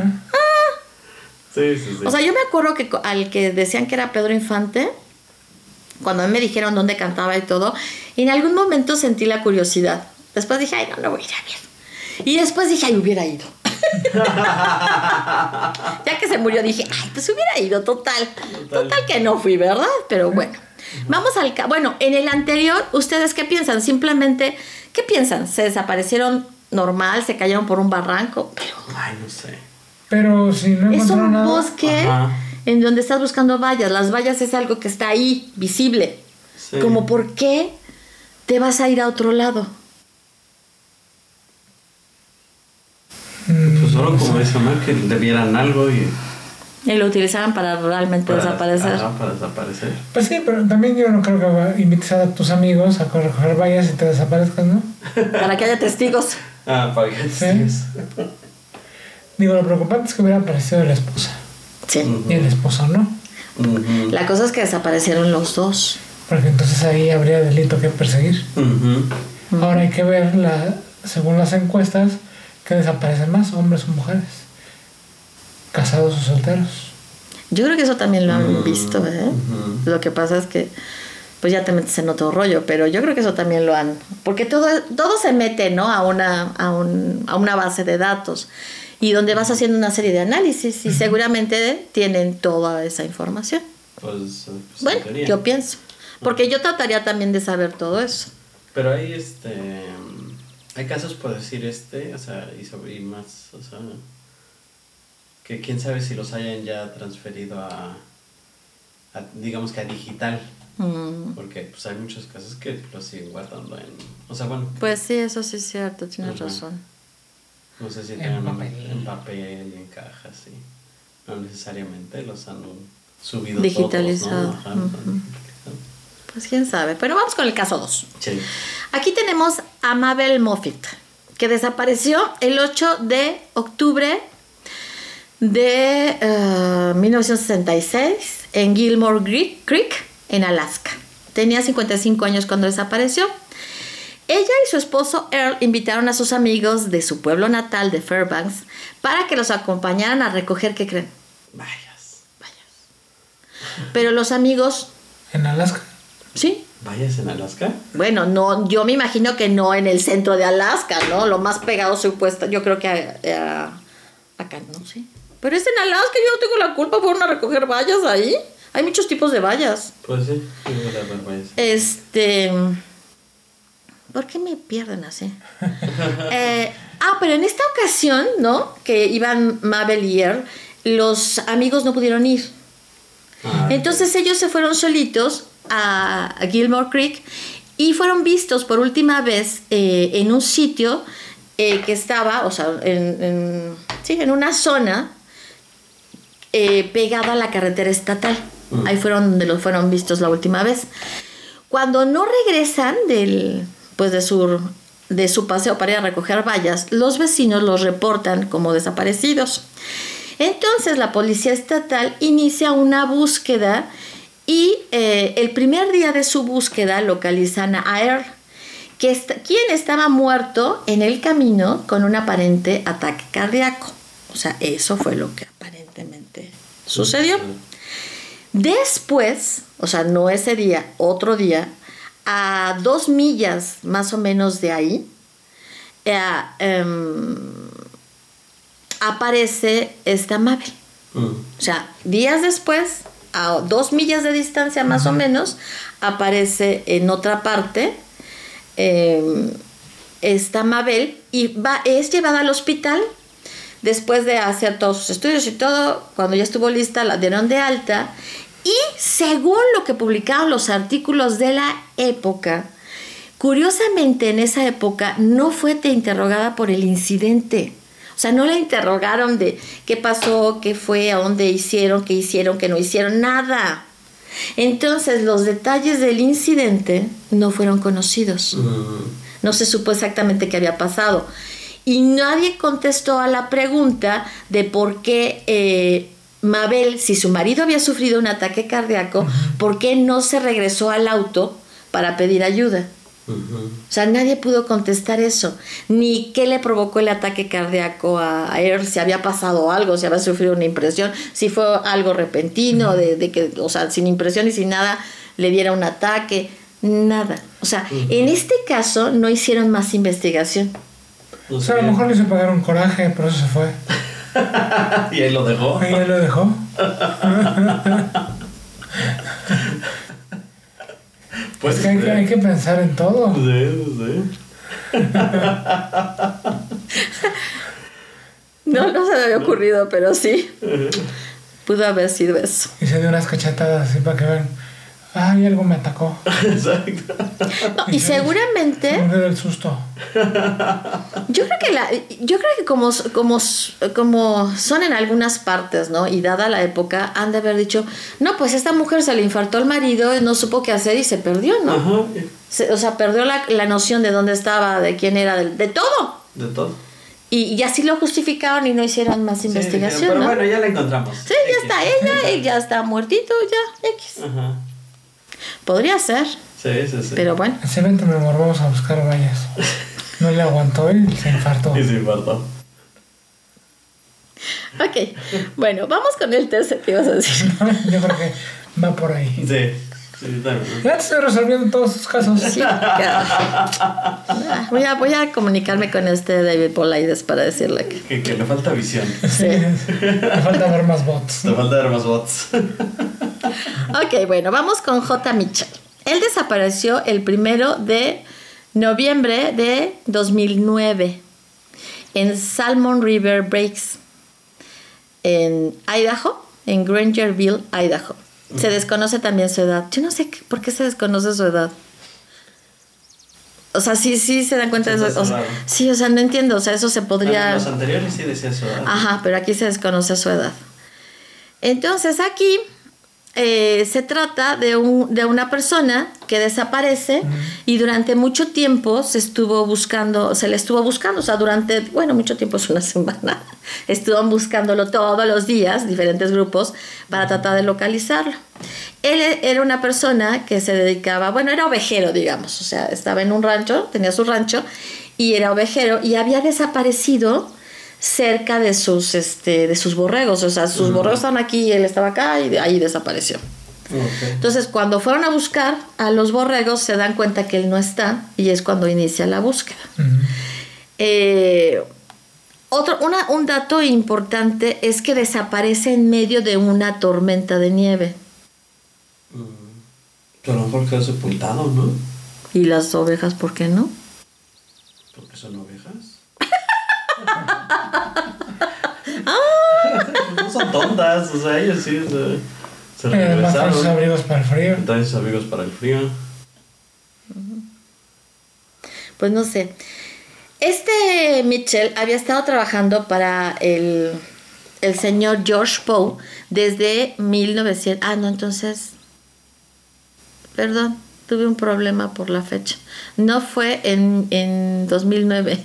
Sí, sí, sí. o sea, yo me acuerdo que co- al que decían que era Pedro Infante, cuando a mí me dijeron dónde cantaba y todo, en algún momento sentí la curiosidad. Después dije, ay, no, no voy a ir a ver. Y después dije, ay, hubiera ido. ya que se murió, dije, ay, pues hubiera ido, total. Total que no fui, ¿verdad? Pero bueno. Vamos al... Bueno, en el anterior, ¿ustedes qué piensan? Simplemente, ¿qué piensan? ¿Se desaparecieron normal? ¿Se cayeron por un barranco? Pero Ay, no sé. Pero si no es un nada. bosque Ajá. en donde estás buscando vallas. Las vallas es algo que está ahí, visible. Sí. Como por qué te vas a ir a otro lado. mm, Pues solo como eso, ¿no? Que debieran algo y... Y lo utilizaban para realmente para- desaparecer. ajá, para desaparecer. Pues sí, pero también yo no creo que invites a tus amigos a recoger vallas y te desaparezcas, ¿no? Para que haya testigos. Ah, para que Sí. Digo, lo preocupante es que hubiera aparecido la esposa. Sí. Y el esposo no. La cosa es que desaparecieron los dos. Porque entonces ahí habría delito que perseguir. Ahora hay que ver, la, según las encuestas, que desaparecen más, hombres o mujeres. Casados o solteros. Yo creo que eso también lo han Mm, visto, ¿eh? Lo que pasa es que, pues ya te metes en otro rollo, pero yo creo que eso también lo han. Porque todo, todo se mete, ¿no? A una, a, un, a una base de datos y donde vas haciendo una serie de análisis y seguramente tienen toda esa información. Pues, eh, pues, en Bueno, yo pienso. Porque yo trataría también de saber todo eso. Pero hay este. Hay casos por decir este, o sea, y, sobre, y más, o sea. Que quién sabe si los hayan ya transferido a. a, digamos que a digital. Mm, Porque pues hay muchos casos que los siguen guardando en. O sea, bueno, Pues sí, eso sí es cierto, tienes razón. no sé si En tengan papel. en papel y en cajas, sí. No necesariamente los han subido Digitalizado, todos, ¿no? Ajá. Pues quién sabe. Pero vamos con el caso 2. Sí. Aquí tenemos a Mabel Moffitt, que desapareció el 8 de octubre de eh, 1966 en Gilmore Creek, en Alaska. Tenía 55 años cuando desapareció. Ella y su esposo Earl invitaron a sus amigos de su pueblo natal de Fairbanks para que los acompañaran a recoger, ¿qué creen? Vayas. Pero los amigos, En Alaska. Sí, ¿Vayas en Alaska? Bueno, no, yo me imagino que no en el centro de Alaska, ¿no? Lo más pegado supuesto, yo creo que a- a- acá, no sé. Pero es en Alaska, yo no tengo la culpa, fueron a recoger vallas ahí. Hay muchos tipos de vallas. Pues sí, vayas. Este. ¿Por qué me pierden así? Eh, ah, pero en esta ocasión, ¿no? Que iban Mabel y Earl, los amigos no pudieron ir. Ah, Entonces ellos se fueron solitos a, Gilmore Creek y fueron vistos por última vez eh, en un sitio eh, que estaba, o sea, en, en- sí, en una zona eh, pegada a la carretera estatal. Mm. Ahí fueron donde los fueron vistos la última vez. Cuando no regresan del, pues de su, de su paseo para ir a recoger vallas, los vecinos los reportan como desaparecidos. Entonces la policía estatal inicia una búsqueda y eh, el primer día de su búsqueda localizan a Earl, que est- quien estaba muerto en el camino con un aparente ataque cardíaco. O sea, eso fue lo que aparentemente sucedió. Después, o sea, no ese día, otro día, a dos millas más o menos de ahí, eh, em, aparece esta Mabel. Mm. O sea, días después, a dos millas de distancia más o menos, aparece en otra parte eh, esta Mabel y va, es llevada al hospital después de hacer todos sus estudios y todo. Cuando ya estuvo lista, la dieron de alta. Y según lo que publicaron los artículos de la época, curiosamente en esa época no fue interrogada por el incidente. O sea, no la interrogaron de qué pasó, qué fue, a dónde hicieron, qué hicieron, qué no hicieron, nada. Entonces, los detalles del incidente no fueron conocidos. No se supo exactamente qué había pasado. Y nadie contestó a la pregunta de por qué eh, Mabel, si su marido había sufrido un ataque cardíaco, ¿por qué no se regresó al auto para pedir ayuda? O sea, nadie pudo contestar eso, ni qué le provocó el ataque cardíaco a, él, si había pasado algo, si había sufrido una impresión, si fue algo repentino, de, de que, o sea, sin impresión y sin nada, le diera un ataque, nada. O sea, en este caso no hicieron más investigación. O sea, a lo mejor le hizo pagar un coraje, pero eso se fue. y ahí lo dejó. Ahí él lo dejó. Pues Es que hay, que hay que pensar en todo. Sí, sí. No, no se me había ocurrido, pero sí. Pudo haber sido eso. Y se dio unas cachetadas así para que vean. Ay, algo me atacó. Exacto. No, y seguramente el susto. Yo creo que la, yo creo que como, como, como son en algunas partes, ¿no? Y dada la época, han de haber dicho, no, pues esta mujer se le infartó el marido, no supo qué hacer y se perdió, ¿no? Ajá. Se- o sea, perdió la, la noción de dónde estaba, de quién era, de, de todo. De todo. Y, y así lo justificaron y no hicieron más Sí, investigación, pero ¿no? bueno, ya la encontramos. Sí, ya está ella, ya está muertito, ya, X. Ajá. Podría ser, Sí, sí, sí. pero bueno. Ese evento, mi amor, vamos a buscar vallas. No le aguantó y se infartó. Y se infartó. Ok, bueno, vamos con el tercer que ibas a decir. Yo creo que va por ahí. Sí. Sí, también. Ya te estoy resolviendo todos tus casos. Sí, claro. Voy a, voy a comunicarme con este David Polaides para decirle que. Que, que le falta visión. Sí. Me falta ver más bots. Te falta ver más bots. Ok, bueno, vamos con J. Mitchell. Él desapareció el primero de noviembre de 2009 en Salmon River Breaks, en Idaho, en Grangerville, Idaho. Se desconoce también su edad. Yo no sé qué- por qué se desconoce su edad. O sea, sí, sí se dan cuenta de eso. o sea, raro. sí, o sea, no entiendo. O sea, eso se En podría. los anteriores sí decía eso. ¿verdad? Ajá, pero aquí se desconoce su edad. Entonces aquí eh, se trata de, un, de una persona que desaparece y durante mucho tiempo se estuvo buscando, se le estuvo buscando, o sea, durante, bueno, mucho tiempo es una semana, estuvieron buscándolo todos los días, diferentes grupos, para tratar de localizarlo. Él e- era una persona que se dedicaba, bueno, era ovejero, digamos, o sea, estaba en un rancho, tenía su rancho y era ovejero y había desaparecido cerca de sus, este, de sus borregos, o sea, sus borregos estaban aquí y él estaba acá y de ahí desapareció. Entonces, cuando fueron a buscar a los borregos, se dan cuenta que él no está y es cuando inicia la búsqueda. Eh, otro, una- un dato importante es que desaparece en medio de una tormenta de nieve. Mm. Pero a lo mejor quedó sepultado, ¿no? ¿Y las ovejas por qué no? Porque son ovejas. Ah. No son tontas, o sea, ellos sí se, se sus regresaron. abrigos para el frío. Sus amigos para el frío. Pues no sé. Este Mitchell había estado trabajando para el, el señor George Poe desde 1900. Ah, no, entonces. Perdón, tuve un problema por la fecha. No fue en, en 2009,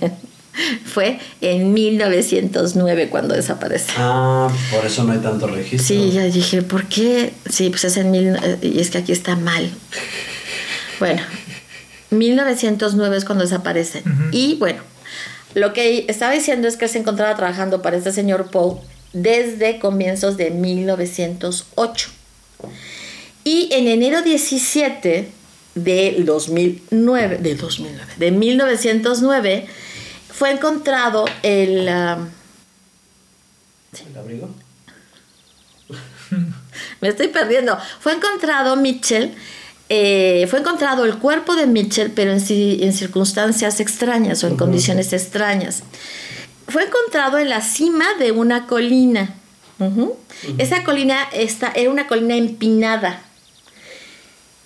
fue en 1909 cuando desaparece. Ah, por eso no hay tanto registro. Sí, ya dije, ¿por qué? Sí, pues es en mil... eh, Y es que aquí está mal. Bueno, 1909 es cuando desaparece. Y bueno, lo que estaba diciendo es que él se encontraba trabajando para este señor Poe desde comienzos de 1908. Y en enero 17 del 2009, de 2009, de 1909, fue encontrado el... um, ¿El abrigo? me estoy perdiendo. Fue encontrado Mitchell, eh, fue encontrado el cuerpo de Mitchell, pero en, ci- en circunstancias extrañas o en condiciones extrañas. Fue encontrado en la cima de una colina. Esa colina está, era una colina empinada.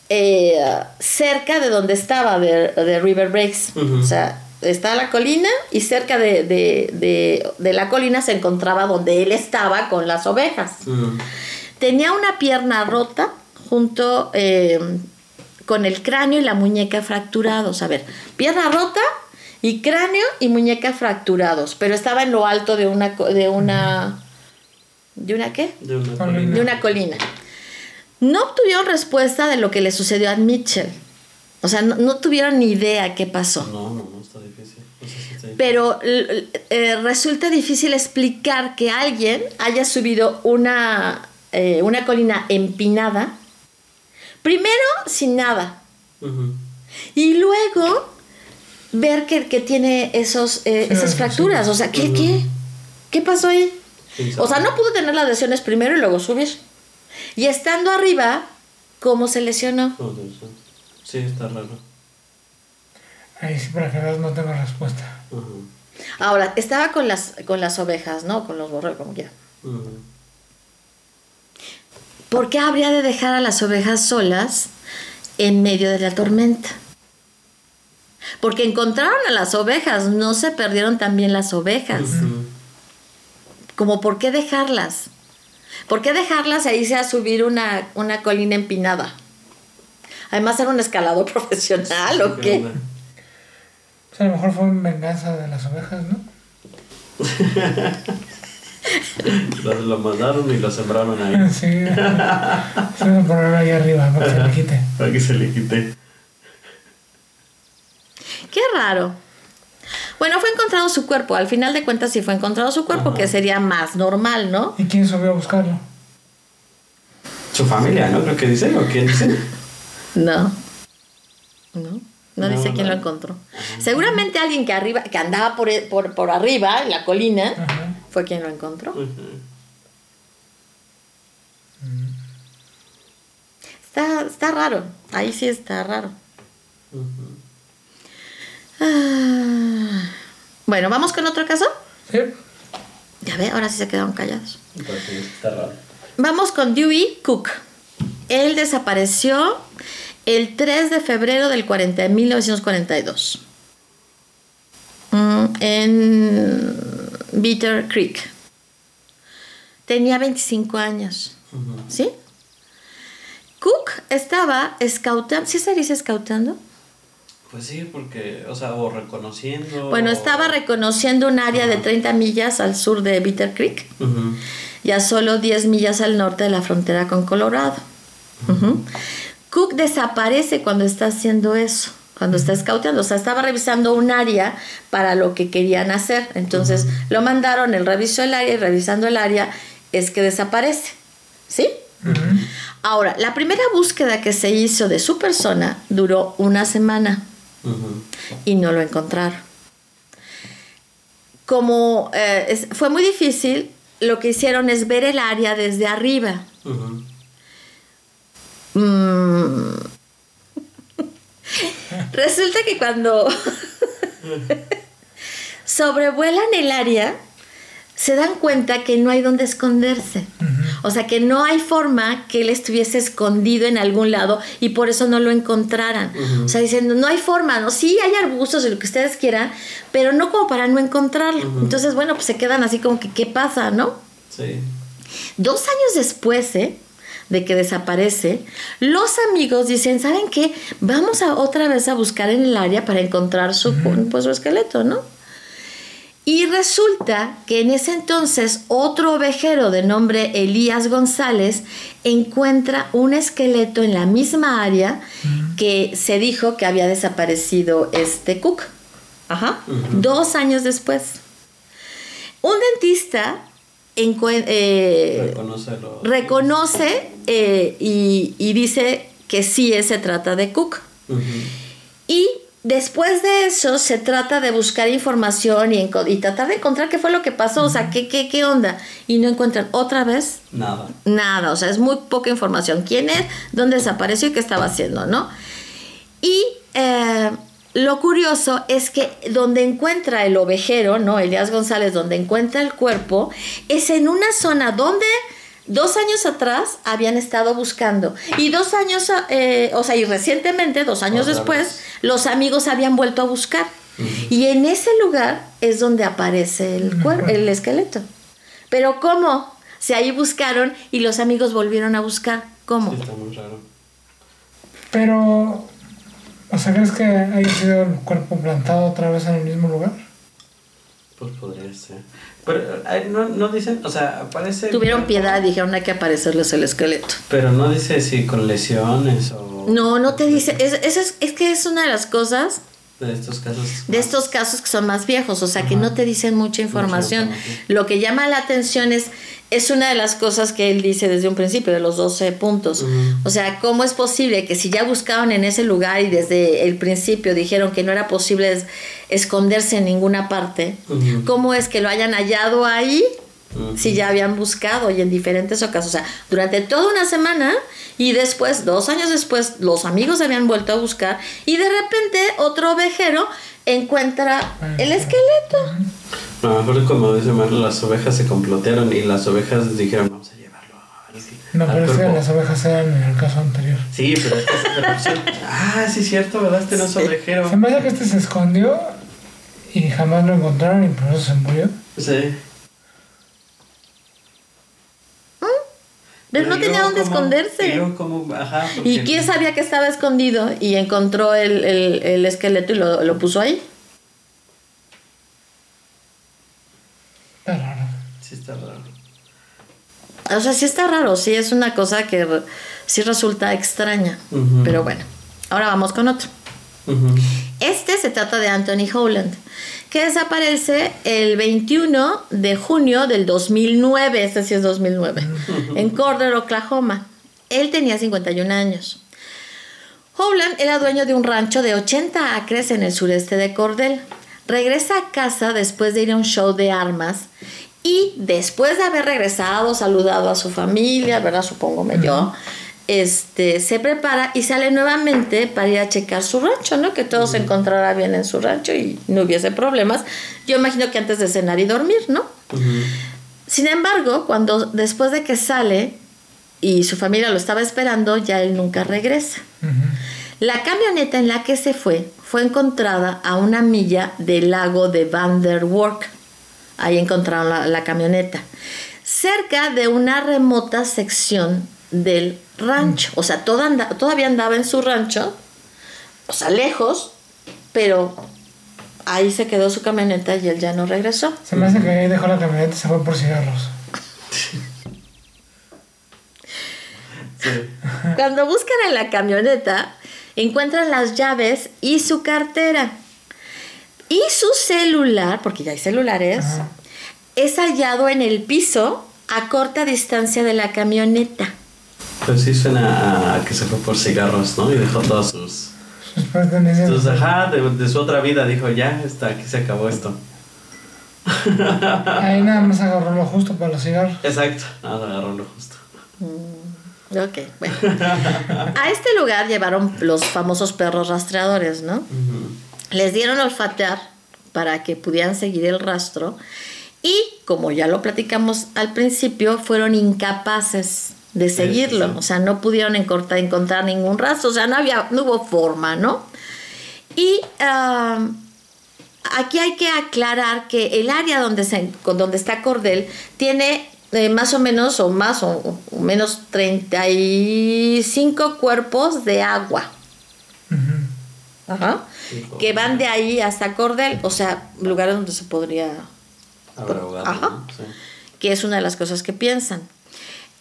eh, cerca de donde estaba, de, de River Breaks. O sea, está la colina y cerca de, de- de- de la colina se encontraba donde él estaba con las ovejas. Mm. Tenía una pierna rota junto eh, con el cráneo y la muñeca fracturados. A ver, pierna rota y cráneo y muñeca fracturados. Pero estaba en lo alto de una... co- De una, ¿De una qué? De una Colina. colina. De una colina. No obtuvieron respuesta de lo que le sucedió a Mitchell. O sea, no, no tuvieron ni idea qué pasó. No, no, no, está difícil. No sé si está difícil. Pero eh, resulta difícil explicar que alguien haya subido una, eh, una colina empinada, primero sin nada, y luego ver que, que tiene esos, eh, Sí, esas fracturas. sí. O sea, ¿qué, qué? ¿Qué pasó ahí? Sí, O sea, no pudo tener las lesiones primero y luego subir. Y estando arriba, ¿cómo se lesionó? Sí, está raro. Ahí sí, para que veas, no tengo respuesta. Ahora, estaba con las, con las ovejas, ¿no? Con los borregos, como quiera. ¿Por qué habría de dejar a las ovejas solas en medio de la tormenta? Porque encontraron a las ovejas, no se perdieron también las ovejas. Como por qué dejarlas? ¿Por qué dejarlas e irse a subir una, una colina empinada? Además era un escalador profesional o qué? O sea, a lo mejor fue en venganza de las ovejas, ¿no? Lo, lo mandaron y lo sembraron ahí. Sí. Se van a poner ahí arriba para que se le quite. Para que se le quite. Qué raro. Bueno, fue encontrado su cuerpo. Al final de cuentas sí fue encontrado su cuerpo, Ajá. que sería más normal, ¿no? ¿Y quién subió a buscarlo? Su familia, ¿no? Creo que dice, o quién dice. No. No. No, No, dice quién lo encontró. Seguramente alguien que arriba, que andaba por, por, por arriba, en la colina, Ajá. fue quien lo encontró. Está, está raro. Ahí sí está raro. Ah. Bueno, vamos con otro caso. Sí. Ya ve, ahora sí se quedaron callados. Está raro. Vamos con Dewey Cook. Él desapareció el 3 de febrero del 40, de 1942 Mm, en Bitter Creek. Tenía 25 años. ¿Sí? Cook estaba scoutando. ¿Sí se dice scoutando? Pues sí, porque, o sea, o reconociendo. Bueno, estaba reconociendo un área de 30 millas al sur de Bitter Creek Ujú. y a solo 10 millas al norte de la frontera con Colorado. Cook desaparece cuando está haciendo eso, cuando está scouteando, o sea, estaba revisando un área para lo que querían hacer. Entonces lo mandaron, él revisó el área y revisando el área es que desaparece. ¿Sí? Ahora, la primera búsqueda que se hizo de su persona duró una semana y no lo encontraron. Como eh, es- fue muy difícil, lo que hicieron es ver el área desde arriba. Mm. Resulta que cuando sobrevuelan el área, se dan cuenta que no hay donde esconderse. O sea, que no hay forma que él estuviese escondido en algún lado y por eso no lo encontraran. O sea, diciendo, no hay forma, ¿no? Sí, hay arbustos y lo que ustedes quieran, pero no como para no encontrarlo. Entonces, bueno, pues se quedan así como que, ¿qué pasa, no? Sí. Dos años después ¿eh? De que desaparece, los amigos dicen, ¿saben qué? Vamos a otra vez a buscar en el área para encontrar su, pues, su esqueleto, ¿no? Y resulta que en ese entonces otro ovejero de nombre Elías González encuentra un esqueleto en la misma área que se dijo que había desaparecido este Cook. Ajá. Dos años después. Un dentista eh, Reconoce eh, y, y dice que sí eh, se trata de Cook. Y después de eso se trata de buscar información y, y tratar de encontrar qué fue lo que pasó, o sea, qué, qué, qué onda. Y no encuentran otra vez Nada. nada, o sea, es muy poca información. ¿Quién es? ¿Dónde desapareció y qué estaba haciendo? ¿No? Y eh, lo curioso es que donde encuentra el ovejero, ¿no? Elías González, donde encuentra el cuerpo, es en una zona donde dos años atrás habían estado buscando. Y dos años, eh, o sea, y recientemente, dos años Otra después, vez. los amigos habían vuelto a buscar. Y en ese lugar es donde aparece el, cuer- el esqueleto. Pero ¿cómo? Si ahí buscaron y los amigos volvieron a buscar. ¿Cómo? Sí, está muy raro. Pero, o sea, ¿crees que haya sido el cuerpo plantado otra vez en el mismo lugar? Pues podría ser. Pero no, no dicen, o sea, aparece. Tuvieron piedad y dijeron hay que aparecerles el esqueleto. Pero no dice si con lesiones o. No, no te dice. Es, eso es, es que es una de las cosas De estos casos. de estos casos que son más viejos, o sea que no te dicen mucha información. información. Lo que llama la atención es, es una de las cosas que él dice desde un principio, de los 12 puntos. O sea, ¿cómo es posible que si ya buscaban en ese lugar y desde el principio dijeron que no era posible es- esconderse en ninguna parte, cómo es que lo hayan hallado ahí? Si ya habían buscado y en diferentes ocasiones, o sea, durante toda una semana y después, dos años después, los amigos habían vuelto a buscar y de repente otro ovejero encuentra el esqueleto. A lo mejor, como dice Marlo, las ovejas se complotearon y las ovejas dijeron, vamos a llevarlo al, No, al pero es que cuerpo". las ovejas eran en el caso anterior. Sí, pero es que se Ah, sí, es cierto, ¿verdad? Este no es ovejero. Se me hace que este se escondió y jamás lo encontraron y por eso se murió. Sí. Pero no tenía dónde esconderse. Y luego cómo, ajá. ¿Y porque- quién sabía que estaba escondido y encontró el, el- el esqueleto y lo, lo puso ahí? Está raro. Sí, está raro. O sea, sí está raro, sí es una cosa que re- sí resulta extraña. Pero bueno, ahora vamos con otro. Este se trata de Anthony Howland, que desaparece el 21 de junio del 2009, este sí es 2009, en Corder, Oklahoma. Él tenía 51 años. Howland era dueño de un rancho de 80 acres en el sureste de Cordell. Regresa a casa después de ir a un show de armas y después de haber regresado, saludado a su familia, ¿verdad? Supongo yo, este, se prepara y sale nuevamente para ir a checar su rancho, ¿no? Que todo se encontrara bien en su rancho y no hubiese problemas. Yo imagino que antes de cenar y dormir, ¿no? Sin embargo, cuando después de que sale y su familia lo estaba esperando, ya él nunca regresa. La camioneta en la que se fue fue encontrada a una milla del lago de Van der Werk. Ahí encontraron la, la camioneta. Cerca de una remota sección del rancho. O sea, toda anda- todavía andaba en su rancho. O sea, lejos. Pero ahí se quedó su camioneta y él ya no regresó. Se me hace que ahí dejó la camioneta y se fue por cigarros. Sí. Cuando buscan en la camioneta, encuentran las llaves y su cartera. Y su celular, porque ya hay celulares, Ajá. es hallado en el piso a corta distancia de la camioneta. Pues sí suena a que se fue por cigarros, ¿no? Y dejó todos sus... Sus pertenencias. Sus, ajá, de, de su otra vida. Dijo, ya, está, aquí se acabó esto. Ahí nada más agarró lo justo para los cigarros. Exacto. Nada, agarró lo justo. Ok, bueno. A este lugar llevaron los famosos perros rastreadores, ¿no? Les dieron olfatear para que pudieran seguir el rastro y, como ya lo platicamos al principio, fueron incapaces de seguirlo. sí, sí. O sea, no pudieron encontrar, encontrar ningún rastro. O sea, no, había, no hubo forma, ¿no? Y aquí hay que aclarar que el área donde, se, donde está Cordel tiene eh, más o menos, o más o, o menos 35 cuerpos de agua. Ajá. Que van de ahí hasta Cordel, o sea, lugares donde se podría, que es una de las cosas que piensan.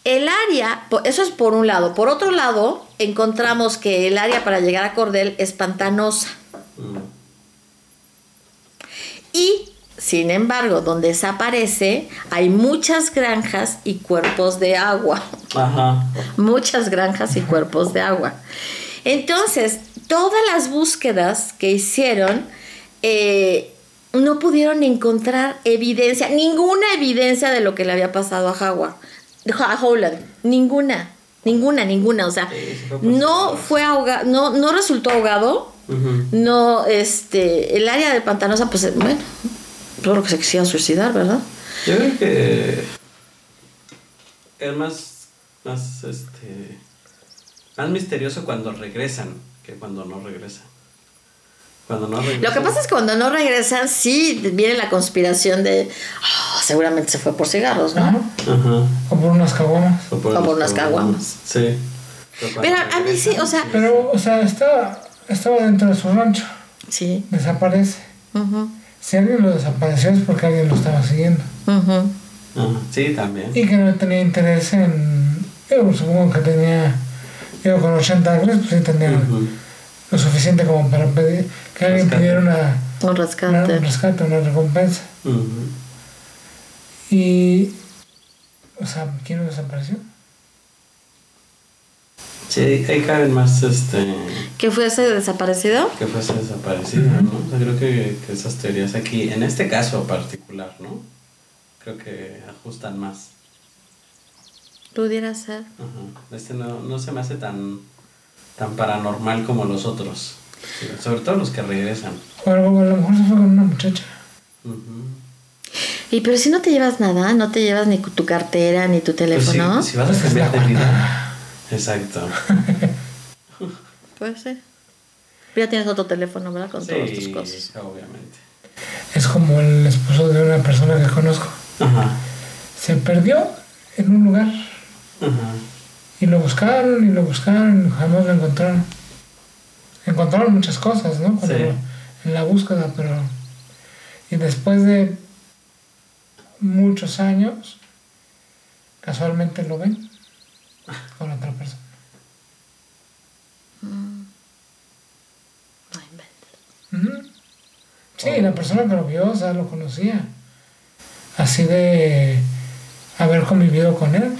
El área, eso es por un lado. Por otro lado, encontramos que el área para llegar a Cordel es pantanosa. Mm. Y Sin embargo, donde desaparece hay muchas granjas y cuerpos de agua. Ajá. Muchas granjas y cuerpos de agua. Entonces, todas las búsquedas que hicieron eh, no pudieron encontrar evidencia, ninguna evidencia de lo que le había pasado a a Howland, ninguna, ninguna, ninguna, o sea, no fue ahogado, no, no resultó ahogado, no, este, el área de Pantanosa, pues, bueno, creo que se quisiera suicidar, ¿verdad? Yo creo que es más, más, este, más misterioso cuando regresan que cuando no regresan. Cuando no regresan. Lo que pasa es que cuando no regresan, sí viene la conspiración de, "Ah, seguramente se fue por cigarros, ¿no? Ajá. Ajá. O por unas caguamas. O por, O por los unas caguamas. Sí. Pero a mí sí, o sea- Pero, o sea, estaba, estaba dentro de su rancho. Sí. Desaparece. Si alguien lo desapareció es porque alguien lo estaba siguiendo. Ajá. Sí, también. Y que no tenía interés en... Yo supongo que tenía... Yo con 80 años, pues sí tenía lo suficiente como para pedir... Que alguien Rescate. pidiera una, Un una- rescate. un rescate, una recompensa. Ujú. Y... O sea, ¿quién lo desapareció? Sí, ahí caben más, este, ¿Que fuese desaparecido? que fuese desaparecido, ¿no? O sea, creo que, que esas teorías aquí, en este caso particular, ¿no? Creo que ajustan más. Pudiera ser. Ajá. Este no, no se me hace tan, tan paranormal como los otros. Sí, Sobre todo los que regresan. O algo, a lo mejor se fue con una muchacha. Y pero si no te llevas nada, no te llevas ni tu cartera ni tu Pues si, teléfono. si vas a Pues es cambiar de vida. Exacto. Puede ser. Ya tienes otro teléfono, ¿verdad? Con todas tus Sí, cosas. obviamente. Es como el esposo de una persona que conozco. Ajá. Se perdió en un lugar Ajá. y lo buscaron y lo buscaron y jamás lo encontraron. Encontraron muchas cosas, ¿no? Cuando Sí. En la búsqueda, pero... Y después de muchos años, casualmente lo ven con otra persona. No inventes. Ujú. Sí, la persona que lo vio, o sea, lo conocía. Así de haber convivido con él.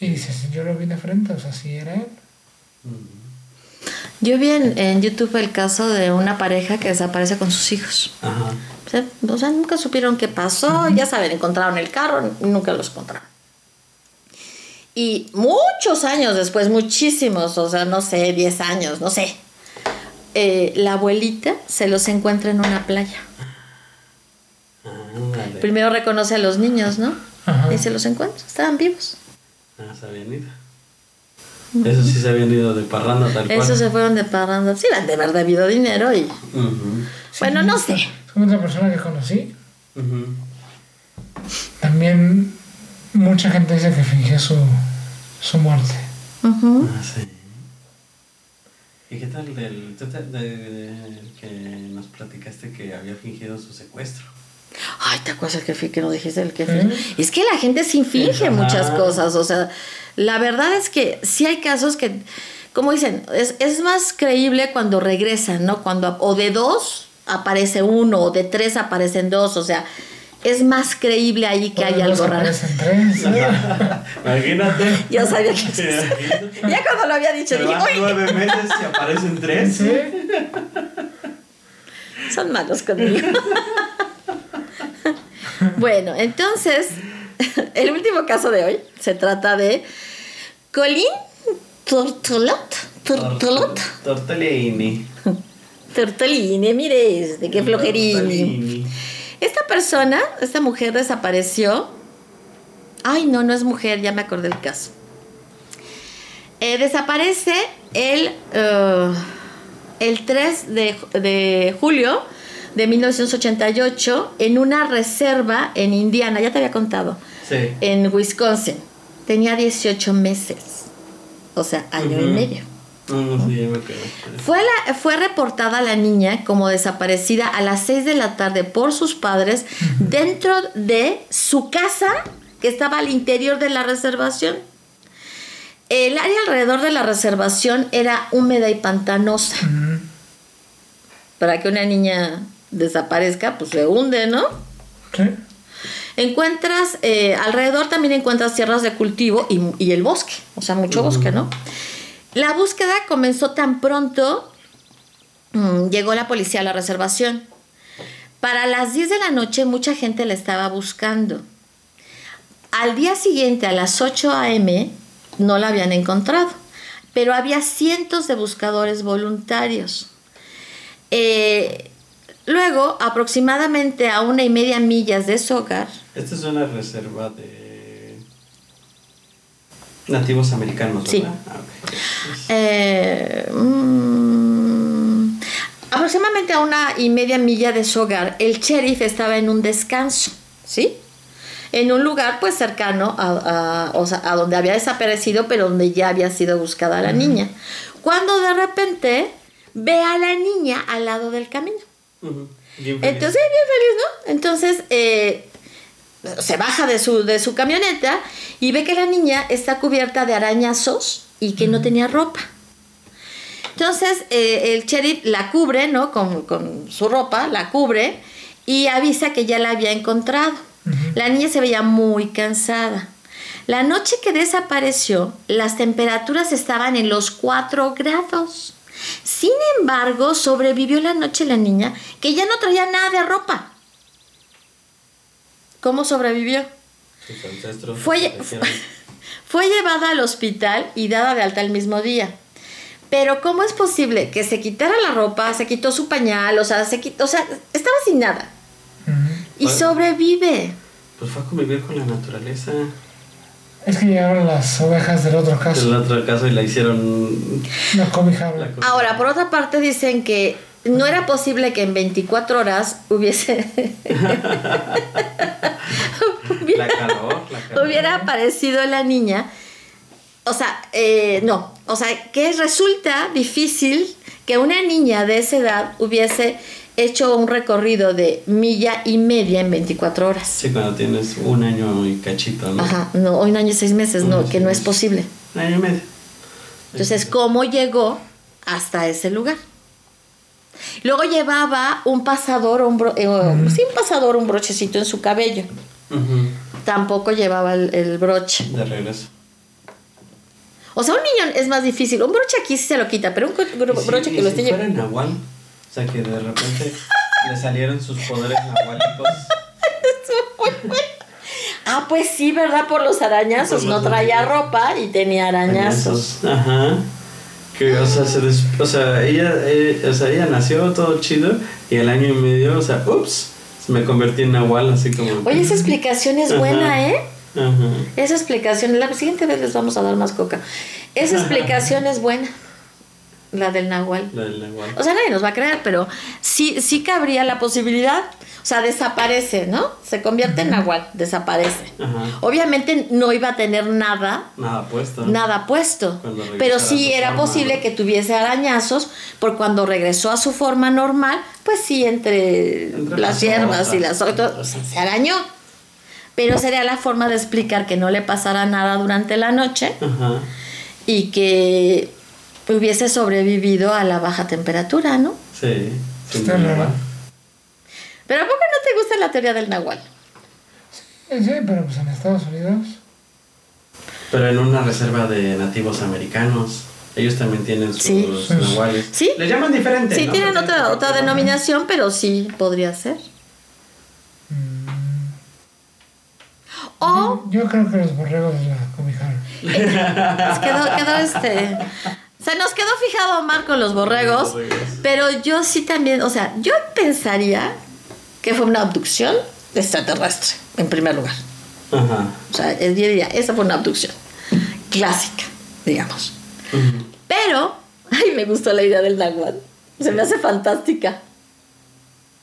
Y dice, "Sí, yo lo vi de frente, o sea, sí era él. Yo vi en, en YouTube el caso de una pareja que desaparece con sus hijos. Ajá. O sea, o sea, nunca supieron qué pasó, ya saben, encontraron el carro, nunca los encontraron. Y muchos años después, muchísimos, o sea, no sé, 10 años, no sé, eh, la abuelita se los encuentra en una playa. Ándale. Primero reconoce a los niños, ¿no? Ajá. Y se los encuentra, estaban vivos. Ah, se Eso sí se habían ido de parranda tal cual. Esos se fueron de parranda. Sí, de haber debido dinero y... Bueno, no sé. Fue otra persona que conocí. También mucha gente dice que fingió su, su muerte. Ujú. Ah, sí. ¿Y qué tal del, de- del que nos platicaste que había fingido su secuestro? Ay, ¿te acuerdas que, que nos dijiste el que ¿Eh? Es que la gente sí finge Ajá. muchas cosas. O sea, la verdad es que sí hay casos que, como dicen, es, es más creíble cuando regresan, ¿no? Cuando o de dos aparece uno, o de tres aparecen dos. O sea, es más creíble ahí que hay algo raro. aparecen tres. Imagínate. Yo sabía que ¿Te imaginas? Ya cuando lo había dicho, dije, uy, nueve meses y aparecen tres. Sí. son malos conmigo. bueno, entonces, el último caso de hoy se trata de Colin Tortolot. Tortolot. Tortellini. Tortolini, mire, este, qué flojerini. Esta persona, esta mujer desapareció. Ay, no, no es mujer, ya me acordé del caso. Eh, desaparece el, eh, el 3 de, de julio de 1988 en una reserva en Indiana, ya te había contado, Sí. en Wisconsin. Tenía 18 meses, o sea, año y Ujú. medio. No, no, sí, ya me acuerdo. Fue, la, fue reportada la niña como desaparecida a las 6 de la tarde por sus padres dentro de su casa que estaba al interior de la reservación. El área alrededor de la reservación era húmeda y pantanosa para que una niña desaparezca, pues se hunde, ¿no? Sí. Encuentras, eh, alrededor también encuentras tierras de cultivo y, y el bosque, o sea, mucho bosque, ¿no? La búsqueda comenzó tan pronto, mm, llegó la policía a la reservación. Para las 10 de la noche mucha gente la estaba buscando. Al día siguiente, a las 8 a.m., no la habían encontrado, pero había cientos de buscadores voluntarios. Eh, luego, aproximadamente a una y media millas de su hogar, Esta es una reserva de nativos americanos, ¿verdad? Sí. Ah. Eh, mm, aproximadamente a una y media milla de su hogar, el sheriff estaba en un descanso, ¿sí? En un lugar pues cercano a, a- o sea, a donde había desaparecido, pero donde ya había sido buscada la niña. Cuando de repente ve a la niña al lado del camino. Bien feliz. Entonces, bien feliz, ¿no? Entonces, eh, se baja de su, de su camioneta y ve que la niña está cubierta de arañazos y que no tenía ropa. Entonces, eh, el sheriff la cubre, ¿no? Con, con su ropa, la cubre y avisa que ya la había encontrado. La niña se veía muy cansada. La noche que desapareció, las temperaturas estaban en los 4 grados. Sin embargo, sobrevivió la noche la niña, que ya no traía nada de ropa. ¿Cómo sobrevivió? Sus ancestros Fue, fue llevada al hospital y dada de alta el mismo día. Pero ¿cómo es posible que se quitara la ropa, se quitó su pañal, o sea, se quitó, o sea, estaba sin nada y Bueno. sobrevive? Pues fue a convivir con la naturaleza. Es que llegaron las ovejas del otro caso. el otro caso y la hicieron. La cosa- Ahora, por otra parte dicen que no era posible que en 24 horas hubiese La calor, la calor. hubiera aparecido la niña. O sea, eh, no, o sea, que resulta difícil que una niña de esa edad hubiese hecho un recorrido de milla y media en 24 horas. Sí, cuando tienes un año y cachito, ¿no? Ajá, no, un año y seis meses, no, que no es posible. Un año y medio. Entonces, ¿cómo llegó hasta ese lugar? Luego llevaba un pasador, un bro- eh, sí, un pasador, un brochecito en su cabello. Ujú. Tampoco llevaba el, el broche. De regreso. O sea, un niño es más difícil. Un broche aquí sí se lo quita, pero un broche y que lo si esté llevando. Nahual, o sea, que de repente le salieron sus poderes nahuálicos. Ah, pues sí, ¿verdad? Por los arañazos. Por No los traía arañazos. ropa y tenía arañazos. Ajá. Que, o sea, se des- o sea, ella, eh, o sea, ella nació todo chido y el año y medio, o sea, ups, me convertí en Nahual, así como. Oye, esa explicación es Ajá. buena, ¿eh? Ajá. Esa explicación, la siguiente vez les vamos a dar más coca. Esa explicación es buena, la del Nahual. La del Nahual. O sea, nadie nos va a creer, pero sí, sí cabría la posibilidad. O sea, desaparece, ¿no? Se convierte en Nahual, desaparece. Ajá. Obviamente no iba a tener nada, Nada puesto. nada puesto. Pero sí era forma. posible que tuviese arañazos, por cuando regresó a su forma normal, pues sí, entre, Entre las las hierbas y las otras, o sea, se arañó. Pero sería la forma de explicar que no le pasara nada durante la noche Ajá. y que hubiese sobrevivido a la baja temperatura, ¿no? Sí. sin Está raro. Pero ¿a poco no te gusta la teoría del nahual? Sí, sí, pero pues en Estados Unidos. Pero en una reserva de nativos americanos. Ellos también tienen sus Sí. nahuales. Sí. Le llaman diferente. Sí, ¿no? tienen otra, otra denominación, pero sí podría ser. O Yo creo que los borregos la cobijaron. Nos quedó, quedó este. Se nos quedó fijado Omar con los borregos, Borregos. pero yo sí también, o sea, yo pensaría que fue una abducción extraterrestre, en primer lugar. Ajá. O sea, yo diría, esa fue una abducción clásica, digamos. Pero, ay, me gustó la idea del Nahual. Se me hace fantástica.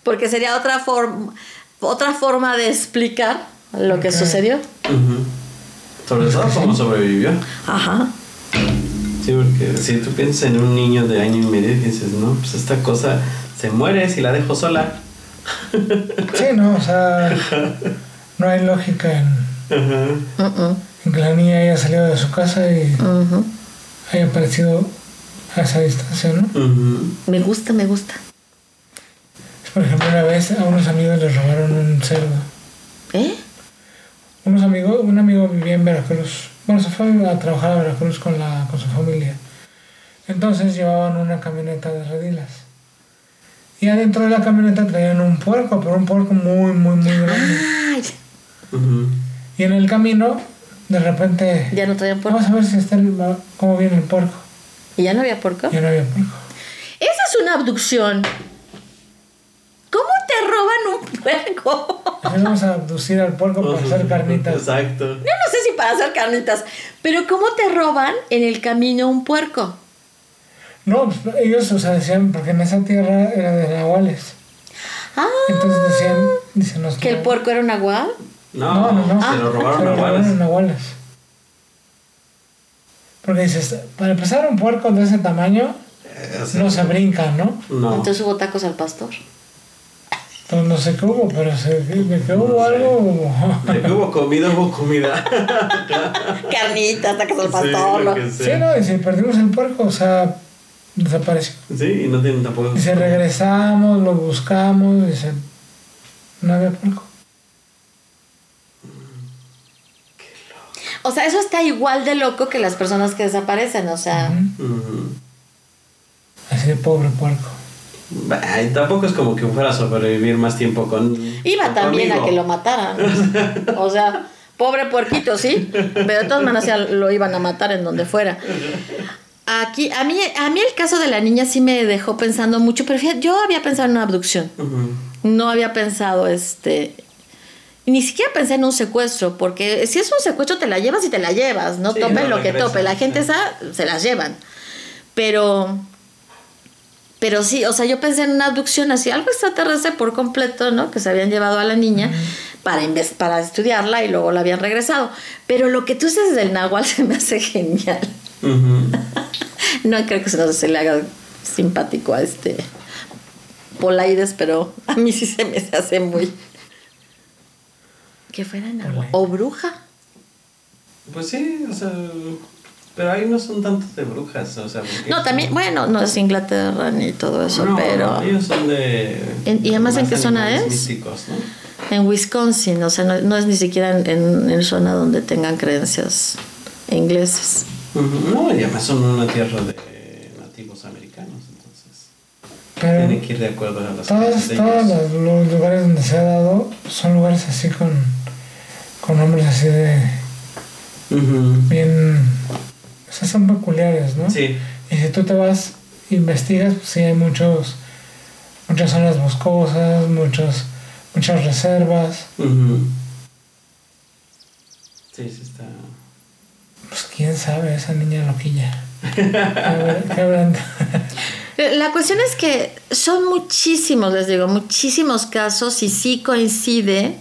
Porque sería otra forma, otra forma de explicar lo que sucedió. Sobre todo cómo sobrevivió. Ajá. Sí, porque si tú piensas en un niño de año y medio y dices, no, pues esta cosa se muere si la dejo sola. Sí, no, o sea, no hay lógica en. Mm, en que la niña haya salido de su casa y ujú. haya aparecido a esa distancia, ¿no? Ujú. Me gusta, me gusta. Por ejemplo, una vez a unos amigos les robaron un cerdo. ¿Eh? Unos amigos, un amigo vivía en Veracruz. Bueno, se fue a trabajar a Veracruz con, la, con su familia. Entonces llevaban una camioneta de redilas. Y adentro de la camioneta traían un puerco, pero un puerco muy, muy, muy grande. Ay, Ujú. Y en el camino, de repente, ya no traían puerco. vamos a ver si está el, cómo viene el puerco. ¿Y ya no había puerco? Ya no había puerco. Esa es una abducción. ¿Cómo te roban un puerco? Vamos a abducir al puerco para hacer carnitas. Exacto. Yo no sé si para hacer carnitas, pero ¿cómo te roban en el camino un puerco? No, pues, ellos, o sea, decían, porque en esa tierra era de nahuales. Ah, Entonces decían, dicen los que el puerco era un agua. No, No, no, no. se lo robaron Se lo a robaron nahuales. Porque dices, para empezar, un puerco de ese tamaño Eh, no se brinca, ¿no? No. Entonces hubo tacos al pastor. Entonces no sé qué hubo, pero se, de que hubo No algo, hubo. De que hubo comida, hubo comida. Carnitas, tacos al Sí, pastor. Sí, sea. no, y si perdimos el puerco, o sea, desapareció. Sí, y no tienen tampoco. Y si regresamos, lo buscamos, dice, no había puerco. O sea, eso está igual de loco que las personas que desaparecen. O sea, Ujú. Así de pobre puerco. Tampoco es como que fuera a sobrevivir más tiempo con. iba con también a que lo mataran. O sea, pobre puerquito, sí. Pero de todas maneras ya lo iban a matar en donde fuera. Aquí, a mí, a mí el caso de la niña sí me dejó pensando mucho, pero fíjate, yo había pensado en una abducción. No había pensado, este. Ni siquiera pensé en un secuestro, porque si es un secuestro te la llevas y te la llevas, no Sí, no lo que tope. La gente sí. esa se las llevan. Pero. Pero sí, o sea, yo pensé en una abducción así, algo extraterrestre por completo, ¿no? Que se habían llevado a la niña para, para estudiarla y luego la habían regresado. Pero lo que tú dices del Nahual se me hace genial. No creo que se, nos- se le haga simpático a este Polaides, pero a mí sí se me hace muy. Que fuera Nahual. O bruja. Pues sí, o sea. Pero ahí no son tantos de brujas, o sea. porque- No, también, bueno, no es Inglaterra ni todo eso, No, pero Ellos son de. ¿En- y además en qué zona es? Místicos, ¿no? en Wisconsin, o sea, no, no es ni siquiera en, en, en zona donde tengan creencias inglesas. Ujú. No, y además son una tierra de nativos americanos, entonces. Pero Tienen que ir de acuerdo a las todos, creencias de todos ellos. los, los lugares donde se ha dado son lugares así con, con nombres así de bien... O sea, son peculiares, ¿no? Sí. Y si tú te vas, investigas, pues sí hay muchos, muchas zonas boscosas, muchos, muchas reservas. Ujú. Sí, sí está. Pues quién sabe, esa niña loquilla. ¿qué habrán? La cuestión es que son muchísimos, les digo, muchísimos casos y sí coincide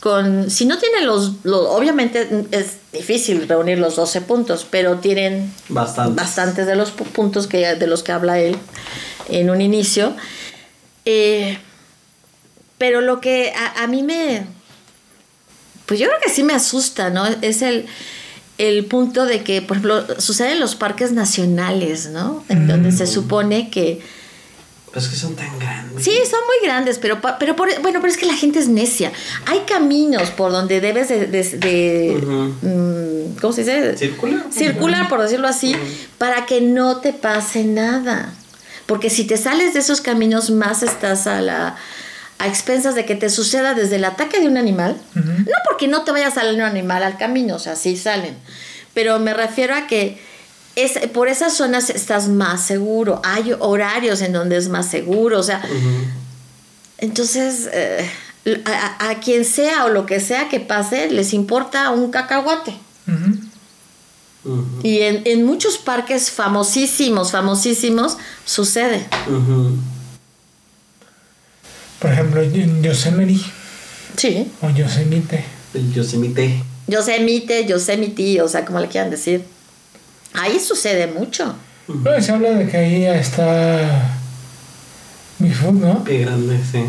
con, si no tienen los, los- obviamente es difícil reunir los 12 puntos, pero tienen Bastante. bastantes de los pu- puntos que, de los que habla él en un inicio. Eh, pero lo que a, a mí me, pues yo creo que sí me asusta, ¿no? Es el, el punto de que, por ejemplo, sucede en los parques nacionales, ¿no? En donde se supone que... Pero es que son tan grandes. Sí, son muy grandes, pero, pero por- bueno, pero es que la gente es necia. Hay caminos por donde debes de... de- de, Ujú. mm, ¿Cómo se dice? Circular. circular, por decirlo así, para que no te pase nada. Porque si te sales de esos caminos, más estás a la a expensas de que te suceda desde el ataque de un animal. No porque no te vaya a salir un animal al camino, o sea, sí salen. Pero me refiero a que es, por esas zonas estás más seguro. Hay horarios en donde es más seguro. O sea, entonces, eh, a, quien sea o lo que sea que pase, les importa un cacahuate. Y en, en muchos parques famosísimos, famosísimos, sucede. Por ejemplo, en Yosemite Sí. o Yosemite. El Yosemite. Yosemite, Yosemite, o sea, como le quieran decir. Ahí sucede mucho. No, y se habla de que ahí está Bigfoot, ¿no? Qué grande, sí.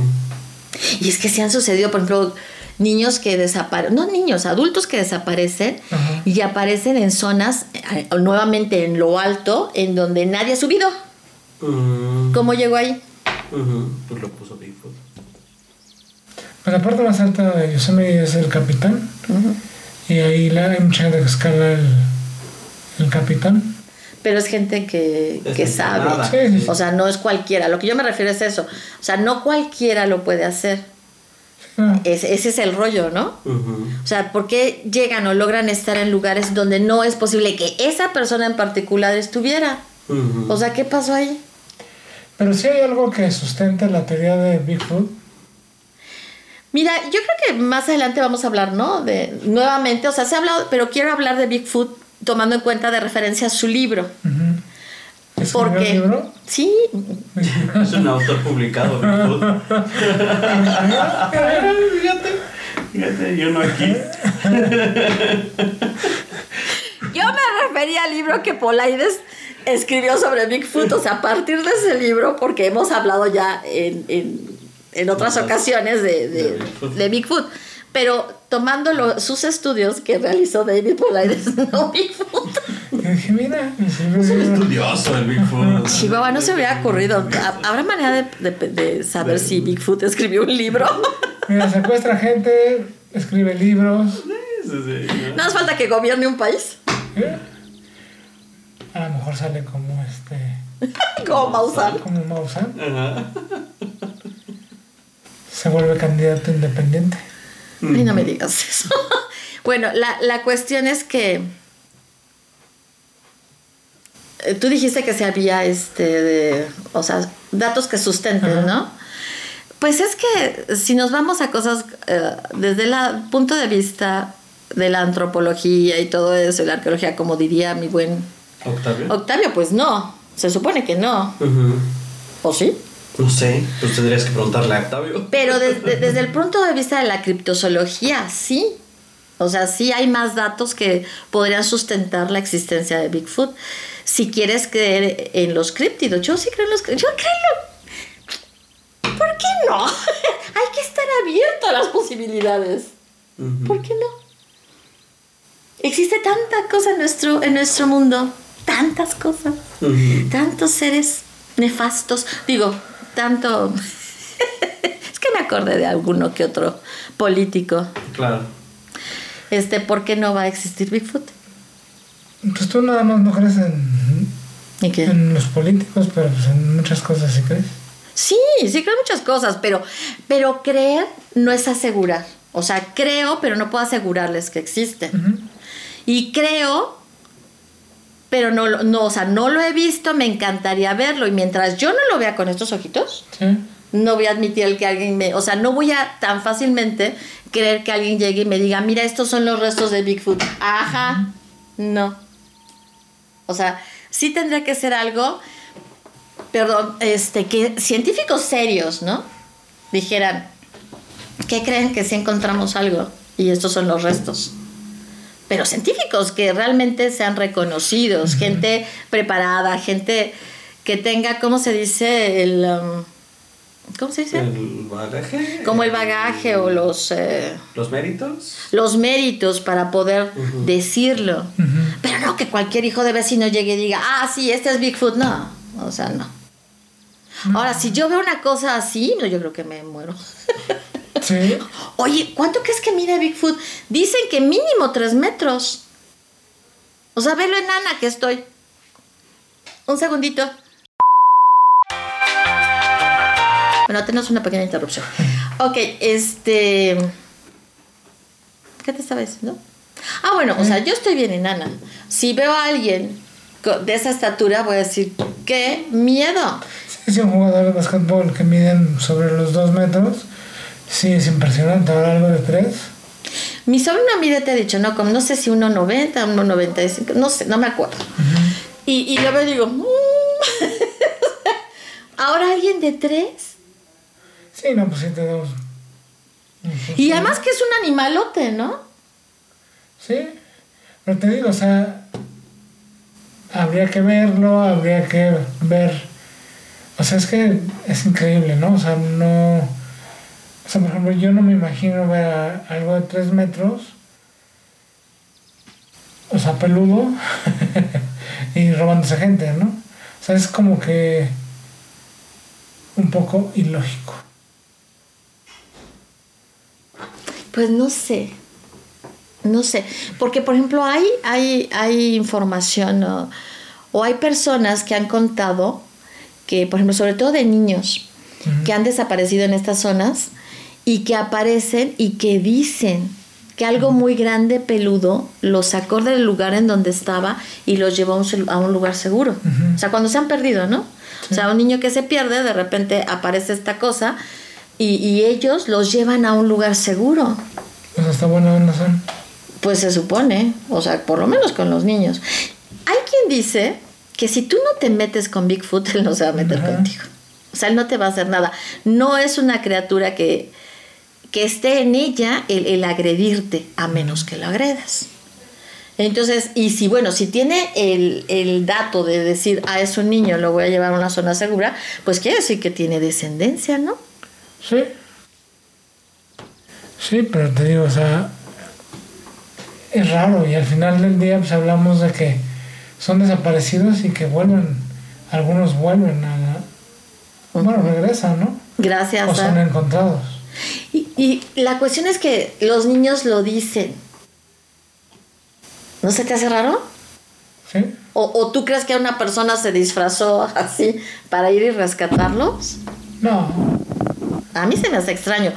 Y es que se han sucedido, por ejemplo, niños que desaparecen, no niños, adultos que desaparecen Ajá. y aparecen en zonas, eh, nuevamente en lo alto, en donde nadie ha subido. Mm. ¿Cómo llegó ahí? Pues lo puso Bigfoot. Pues la parte más alta de Yosemite es el Capitán. Y ahí la, hay mucha gente que escala el, el Capitán. Pero es gente que, Es que entrenada. sabe. Sí, sí. O sea, no es cualquiera. Lo que yo me refiero es eso. O sea, no cualquiera lo puede hacer. Ah, Es- ese es el rollo, ¿no? O sea, ¿por qué llegan o logran estar en lugares donde no es posible que esa persona en particular estuviera? O sea, ¿qué pasó ahí? Pero sí hay algo que sustenta la teoría de Bigfoot. Mira, yo creo que más adelante vamos a hablar, ¿no? De nuevamente, o sea, se ha hablado, pero quiero hablar de Bigfoot tomando en cuenta de referencia su libro. ¿Escribió Porque el libro? sí, Es un autor publicado, Bigfoot. fíjate, fíjate, yo no aquí. yo me refería al libro que Polaides escribió sobre Bigfoot, o sea, a partir de ese libro, porque hemos hablado ya en, en- en otras ocasiones de, de- De Bigfoot. de Bigfoot. Pero tomando lo- sus estudios que realizó David Polaides, no Bigfoot. Dije, mira, Es un estudioso el Bigfoot. Chihuahua, no se hubiera ocurrido. ¿Ha- ¿Habrá manera de, de- de saber si Bigfoot escribió un libro? Mira, secuestra gente, escribe libros. Sí, sí, sí. No hace falta que gobierne un país. ¿eh? A lo mejor sale como este. Como Maussan. como Maussan. Ajá. Se vuelve candidato independiente. Ay, no me digas eso. bueno, la, la cuestión es que. eh, Tú dijiste que se había este de, o sea, datos que sustenten, Ajá. ¿no? Pues es que si nos vamos a cosas eh, desde el punto de vista de la antropología y todo eso, y la arqueología, como diría mi buen Octavio. Octavio, pues no. Se supone que no. Ujú. ¿O sí? No sé, pues tendrías que preguntarle a Octavio. Pero desde, desde el punto de vista de la criptozoología, sí. O sea, sí hay más datos que podrían sustentar la existencia de Bigfoot. Si quieres creer en los críptidos, yo sí creo en los Yo creo. ¿Por qué no? hay que estar abierto a las posibilidades. ¿Por qué no? Existe tanta cosa en nuestro, en nuestro mundo. Tantas cosas. Tantos seres nefastos. Digo, tanto. es que me acordé de alguno que otro político. Claro. Este, ¿por qué no va a existir Bigfoot? Pues tú nada más no crees en, ¿Y qué? en los políticos, pero pues en muchas cosas sí crees. Sí, sí creo en muchas cosas, pero, pero creer no es asegurar. O sea, creo, pero no puedo asegurarles que existen. Y creo, pero no, lo- no, o sea, no lo he visto, me encantaría verlo. Y mientras yo no lo vea con estos ojitos, Sí. no voy a admitir el que alguien me, o sea, no voy a tan fácilmente creer que alguien llegue y me diga, mira, estos son los restos de Bigfoot. Ajá, no. O sea, sí tendría que ser algo, perdón, este, que científicos serios, ¿no? Dijeran, ¿qué creen que si encontramos algo? Y estos son los restos. Pero científicos que realmente sean reconocidos, gente preparada, gente que tenga, ¿cómo se dice? El, um, ¿Cómo se dice? El bagaje. Como el bagaje o los, eh, Los méritos. los méritos para poder decirlo. Pero no que cualquier hijo de vecino llegue y diga, ah, sí, este es Bigfoot. No, o sea, no. Ahora, si yo veo una cosa así, no, yo creo que me muero. Sí. Oye, ¿cuánto crees que mide Bigfoot? Dicen que mínimo tres metros. O sea, velo enana que estoy. Un segundito. Bueno, tenemos una pequeña interrupción. Ok, este. ¿Qué te estaba diciendo? Ah, bueno, o sea, yo estoy bien enana. Si veo a alguien de esa estatura, voy a decir, ¡qué miedo! Sí, sí, un jugador de básquetbol que miden sobre los dos metros. Sí, es impresionante. Ahora algo de tres. Mi sobrino mide, te he dicho, no, como no sé si 1,90, 1,95, no sé, no me acuerdo. Y, y yo me digo, "Mm". ahora alguien de tres. Sí, no, pues sí tenemos. Y además que es un animalote, ¿no? Sí, pero te digo, o sea, habría que verlo, habría que ver. O sea, es que es increíble, ¿no? O sea, no. O sea, por ejemplo, yo no me imagino ver a- algo de tres metros, o sea, peludo, y robándose gente, ¿no? O sea, es como que. un poco ilógico. Pues no sé. No sé. Porque, por ejemplo, hay, hay, hay información o, o hay personas que han contado que, por ejemplo, sobre todo de niños, que han desaparecido en estas zonas y que aparecen y que dicen que algo muy grande, peludo, los sacó del lugar en donde estaba y los llevó a un, lugar seguro. O sea, cuando se han perdido, ¿no? O sea, un niño que se pierde, de repente aparece esta cosa y, y ellos los llevan a un lugar seguro. Pues está bueno en la zona. Pues se supone, o sea, por lo menos con los niños. Hay quien dice que si tú no te metes con Bigfoot, él no se va a meter contigo. O sea, él no te va a hacer nada. No es una criatura que, que esté en ella el, el agredirte, a menos que lo agredas. Entonces, y si, bueno, si tiene el, el dato de decir, ah, es un niño, lo voy a llevar a una zona segura, pues quiere decir que tiene descendencia, ¿no? Sí. Sí, pero te digo, o sea, es raro y al final del día pues hablamos de que son desaparecidos y que vuelven, algunos vuelven a la... Bueno, regresan, ¿no? Gracias O son encontrados. Y, y la cuestión es que los niños lo dicen. ¿No se te hace raro? ¿Sí? ¿O, o tú crees que una persona se disfrazó así para ir y rescatarlos? No, A mí se me hace extraño.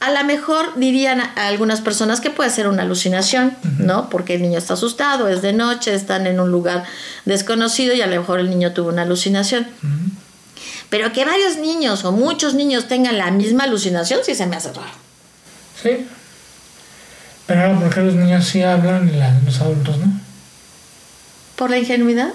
A lo mejor dirían a algunas personas que puede ser una alucinación, ¿no? Porque el niño está asustado, es de noche, están en un lugar desconocido y a lo mejor el niño tuvo una alucinación. Pero que varios niños o muchos niños tengan la misma alucinación sí se me hace raro. sí. Pero ahora, ¿por qué los niños sí hablan y la- los adultos no? ¿Por la ingenuidad?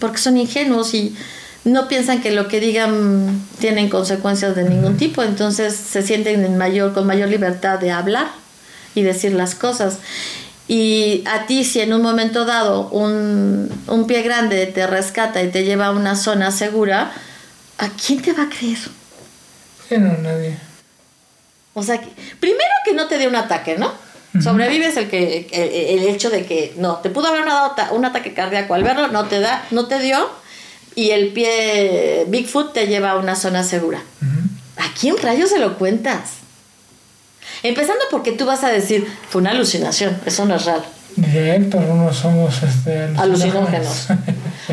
Porque son ingenuos y no piensan que lo que digan tienen consecuencias de ningún tipo, entonces se sienten en mayor, con mayor libertad de hablar y decir las cosas. Y a ti, si en un momento dado un, un pie grande te rescata y te lleva a una zona segura, ¿a quién te va a creer? Sí, no, nadie. O sea, que- primero que no te dé un ataque, ¿no? Sobrevives el que el, el hecho de que no, te pudo haber dado un ataque cardíaco al verlo, no te da, no te dio y el pie Bigfoot te lleva a una zona segura. ¿A quién rayos se lo cuentas? Empezando porque tú vas a decir, fue una alucinación, eso no es real. Diría Héctor, unos somos este, Alucinógenos.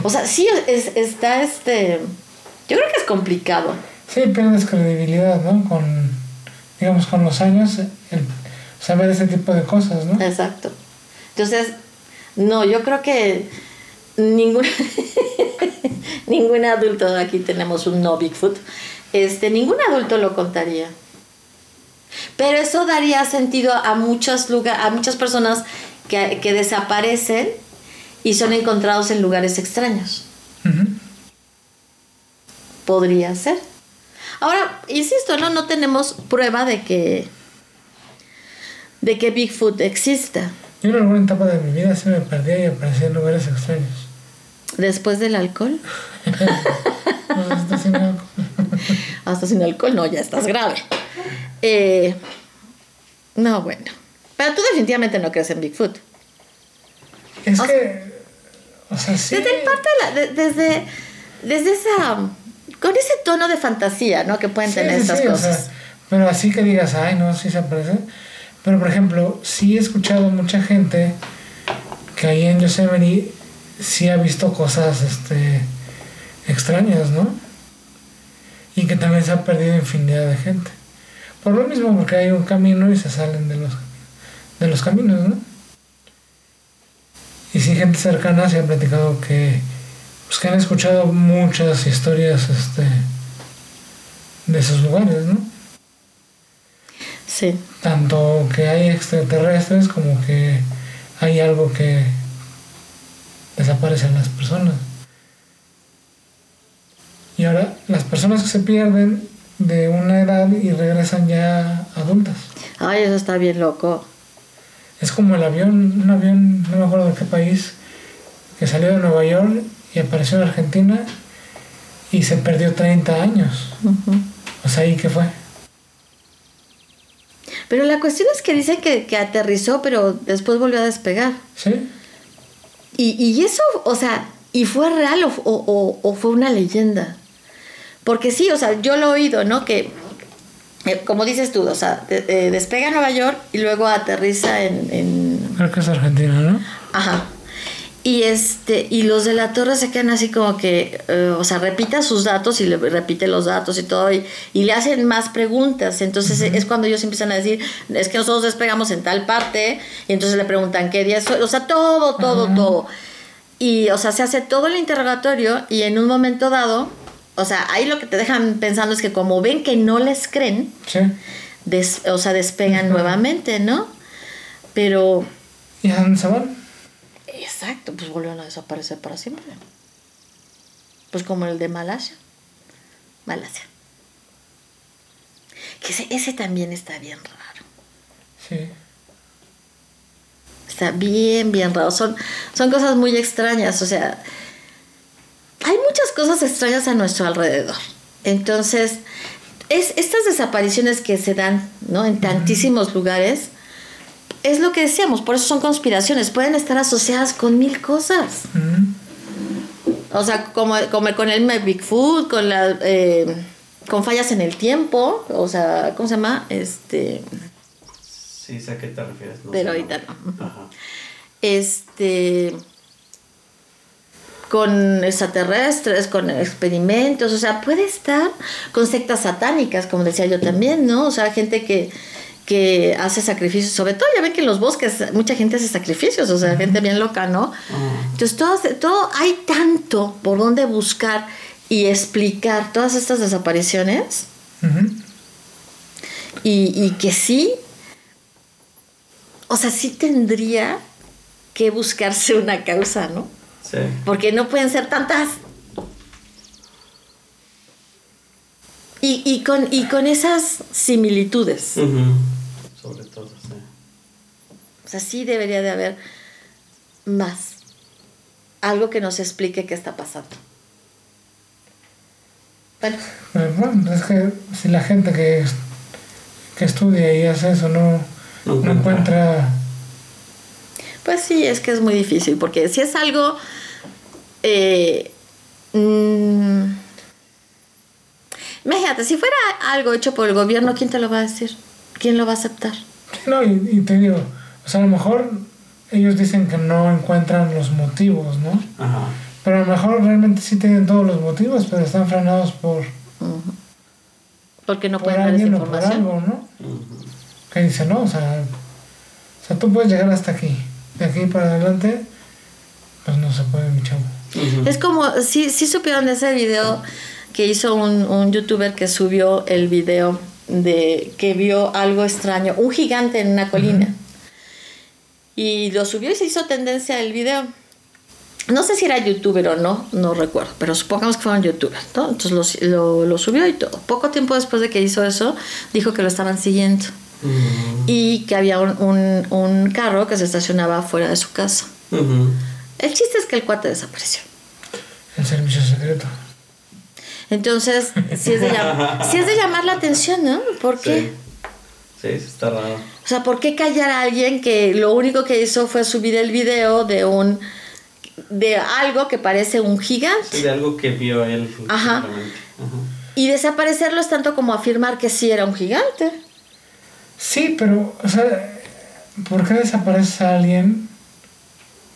O sea, sí es, está este. Yo creo que es complicado. Sí, pierdes credibilidad, ¿no? Con, digamos, con los años, el saber ese tipo de cosas, ¿no? Exacto. Entonces, no, yo creo que ningún, ningún adulto, aquí tenemos un no Bigfoot, este, ningún adulto lo contaría. Pero eso daría sentido a muchos lugar, a muchas personas que, que desaparecen y son encontrados en lugares extraños. Podría ser. Ahora, insisto, no, no tenemos prueba de que de que Bigfoot exista. Yo en alguna etapa de mi vida sí me perdía y aparecía en lugares extraños. Después del alcohol, No sé si está haciendo algo. hasta sin alcohol, no, ya estás grave. Eh, no, bueno. Pero tú definitivamente no crees en Bigfoot. Es O que, o sea, sí. Desde parte de la- de- desde, desde esa, con ese tono de fantasía, ¿no? Que pueden Sí, tener sí, estas o cosas. sea, pero así que digas, ay, no, sí se aparece. Pero, por ejemplo, sí he escuchado mucha gente que ahí en Yosemite sí ha visto cosas este, extrañas, ¿no? Y que también se ha perdido infinidad de gente. Por lo mismo, porque hay un camino y se salen de los, de los caminos, ¿no? Y sí, gente cercana se ha platicado que, pues, que han escuchado muchas historias este, de esos lugares, ¿no? Sí. Tanto que hay extraterrestres como que hay algo que desaparece en las personas. Y ahora las personas que se pierden de una edad y regresan ya adultas. Ay, eso está bien loco. Es como el avión, un avión, no me acuerdo de qué país, que salió de Nueva York y apareció en Argentina y se perdió 30 años. O sea, ¿y qué fue? Pero la cuestión es que dicen que, que aterrizó, pero después volvió a despegar. ¿Sí? Y, y eso, o sea, y fue real o, o- o fue una leyenda. Porque sí, o sea, yo lo he oído, ¿no? Que, eh, como dices tú, o sea, eh, despega a Nueva York y luego aterriza en, en Creo que es Argentina, ¿no? Ajá. Y este, y los de la torre se quedan así como que, eh, o sea, repita sus datos y le repite los datos y todo, y, y le hacen más preguntas. Entonces es cuando ellos empiezan a decir, es que nosotros despegamos en tal parte, y entonces le preguntan qué día es, o sea, todo, todo, todo. Y, o sea, se hace todo el interrogatorio y en un momento dado, o sea, ahí lo que te dejan pensando es que como ven que no les creen, Sí. des- o sea, despegan nuevamente, ¿no? Pero ¿Y a dónde se van? Exacto, pues volvieron a desaparecer para siempre. Pues como el de Malasia. Malasia. Que ese, ese también está bien raro. Sí. Está bien, bien raro. Son, son cosas muy extrañas. O sea, hay muchas cosas extrañas a nuestro alrededor. Entonces, es, estas desapariciones que se dan ¿no? en tantísimos lugares, es lo que decíamos, por eso son conspiraciones. Pueden estar asociadas con mil cosas. O sea, como, como con el Bigfoot, con la eh, con fallas en el tiempo, o sea, ¿cómo se llama? Este, Sí, sé a qué te refieres. no Pero ahorita no. Ajá. este con extraterrestres, con experimentos, o sea, puede estar con sectas satánicas, como decía yo también, ¿no? O sea, gente que, que hace sacrificios, sobre todo ya ven que en los bosques mucha gente hace sacrificios, o sea, gente bien loca, ¿no? Ajá. Entonces, todo, todo, hay tanto por donde buscar y explicar todas estas desapariciones y, y que sí, o sea, sí tendría que buscarse una causa, ¿no? Sí. Porque no pueden ser tantas. Y, y con, y con esas similitudes. Sobre todo, sí. O sea, sí debería de haber más. Algo que nos explique qué está pasando. Bueno, Pero bueno, es que si la gente que, que estudia y hace eso no, No no encuentra. Pues sí, es que es muy difícil. Porque si es algo. eh, mm, imagínate, si fuera algo hecho por el gobierno, ¿quién te lo va a decir? ¿Quién lo va a aceptar? No, y, y te digo, o sea, a lo mejor ellos dicen que no encuentran los motivos, ¿no? Ajá. Pero a lo mejor realmente sí tienen todos los motivos, pero están frenados por. Porque no por pueden dar esa alguien o por algo, ¿no? Ujú. Que dice, no, o sea, o sea, tú puedes llegar hasta aquí. De aquí para adelante, pues no se puede, mi chavo. Es como, sí, sí supieron de ese video que hizo un, un youtuber que subió el video de que vio algo extraño, un gigante en una colina. Y lo subió y se hizo tendencia el video. No sé si era youtuber o no, no recuerdo, pero supongamos que fue un youtuber, ¿no? Entonces lo, lo, lo subió y todo. Poco tiempo después de que hizo eso, dijo que lo estaban siguiendo Y que había un, un, un carro que se estacionaba fuera de su casa. El chiste es que el cuate desapareció. El servicio secreto. Entonces, sí es de, llam- sí es de llamar la atención, ¿no? ¿Por qué? Sí. Sí, sí, está raro. O sea, ¿por qué callar a alguien que lo único que hizo fue subir el video de un de algo que parece un Sí, gigante de algo que vio él. Ajá. y desaparecerlo es tanto como afirmar que sí era un gigante? Sí, pero, o sea, ¿por qué desaparece alguien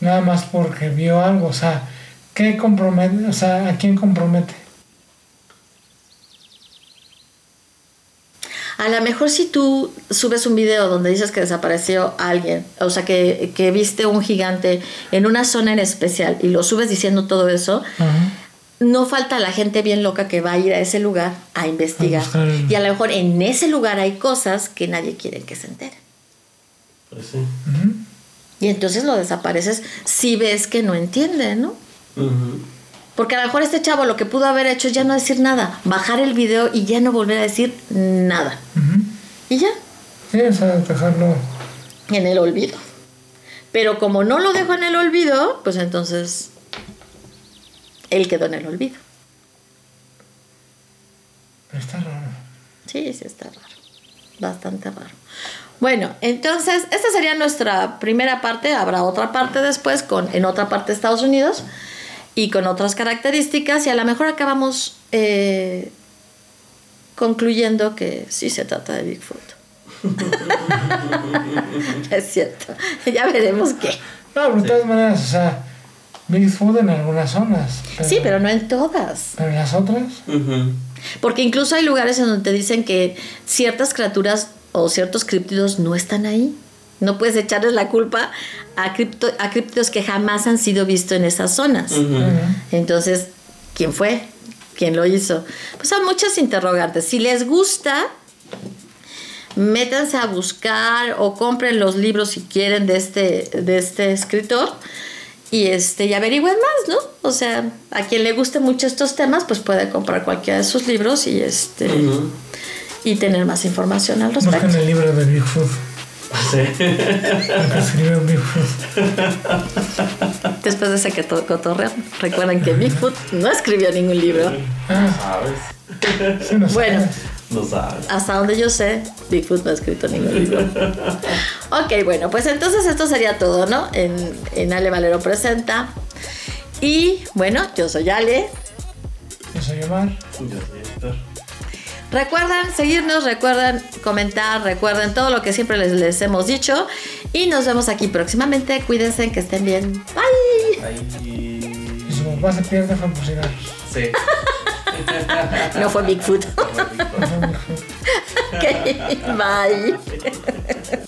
nada más porque vio algo? O sea, ¿qué compromete? O sea, ¿a quién compromete? A lo mejor si tú subes un video donde dices que desapareció alguien, o sea, que, que viste un gigante en una zona en especial y lo subes diciendo todo eso. No falta la gente bien loca que va a ir a ese lugar a investigar. A buscar el- Y a lo mejor en ese lugar hay cosas que nadie quiere que se entere. Pues sí. Y entonces lo desapareces si ves que no entiende, ¿no? Porque a lo mejor este chavo lo que pudo haber hecho es ya no decir nada, bajar el video y ya no volver a decir nada. Y ya, Sí, o sea, dejarlo. en el olvido. Pero como no lo dejó en el olvido, pues entonces él quedó en el olvido. Pero está raro. Sí, sí, está raro. Bastante raro. Bueno, entonces, esta sería nuestra primera parte. Habrá otra parte después con, en otra parte de Estados Unidos. y con otras características y a lo mejor acabamos eh, concluyendo que sí se trata de Bigfoot. es cierto, ya veremos qué. No, pero de todas maneras, o sea, Bigfoot en algunas zonas. sí, pero no en todas. Pero en las otras. Porque incluso hay lugares en donde te dicen que ciertas criaturas o ciertos críptidos no están ahí. No puedes echarles la culpa a, cripto, a críptidos que jamás han sido vistos en esas zonas. Entonces, ¿quién fue? ¿Quién lo hizo? Pues hay muchas interrogantes. Si les gusta, métanse a buscar o compren los libros si quieren de este, de este escritor y este y averigüen más, ¿no? O sea, a quien le guste mucho estos temas, pues puede comprar cualquiera de sus libros y este y tener más información al respecto. Busquen el libro de Bigfoot. Sí. Después de ese que cotorreo, recuerden que Bigfoot no escribió ningún libro. Ah, ¿Sabes? bueno, no sabes. hasta donde yo sé, Bigfoot no ha escrito ningún libro. ok, bueno, pues entonces esto sería todo, ¿no? En, en Ale Valero Presenta. Y bueno, yo soy Ale. Yo soy Omar. Yo soy Héctor. Recuerden seguirnos, recuerden comentar, recuerden todo lo que siempre les, hemos dicho. Y nos vemos aquí próximamente. Cuídense, que estén bien. Bye. Bye. Y su papá se pierde fue por Sí. no fue Bigfoot. Ok, bye.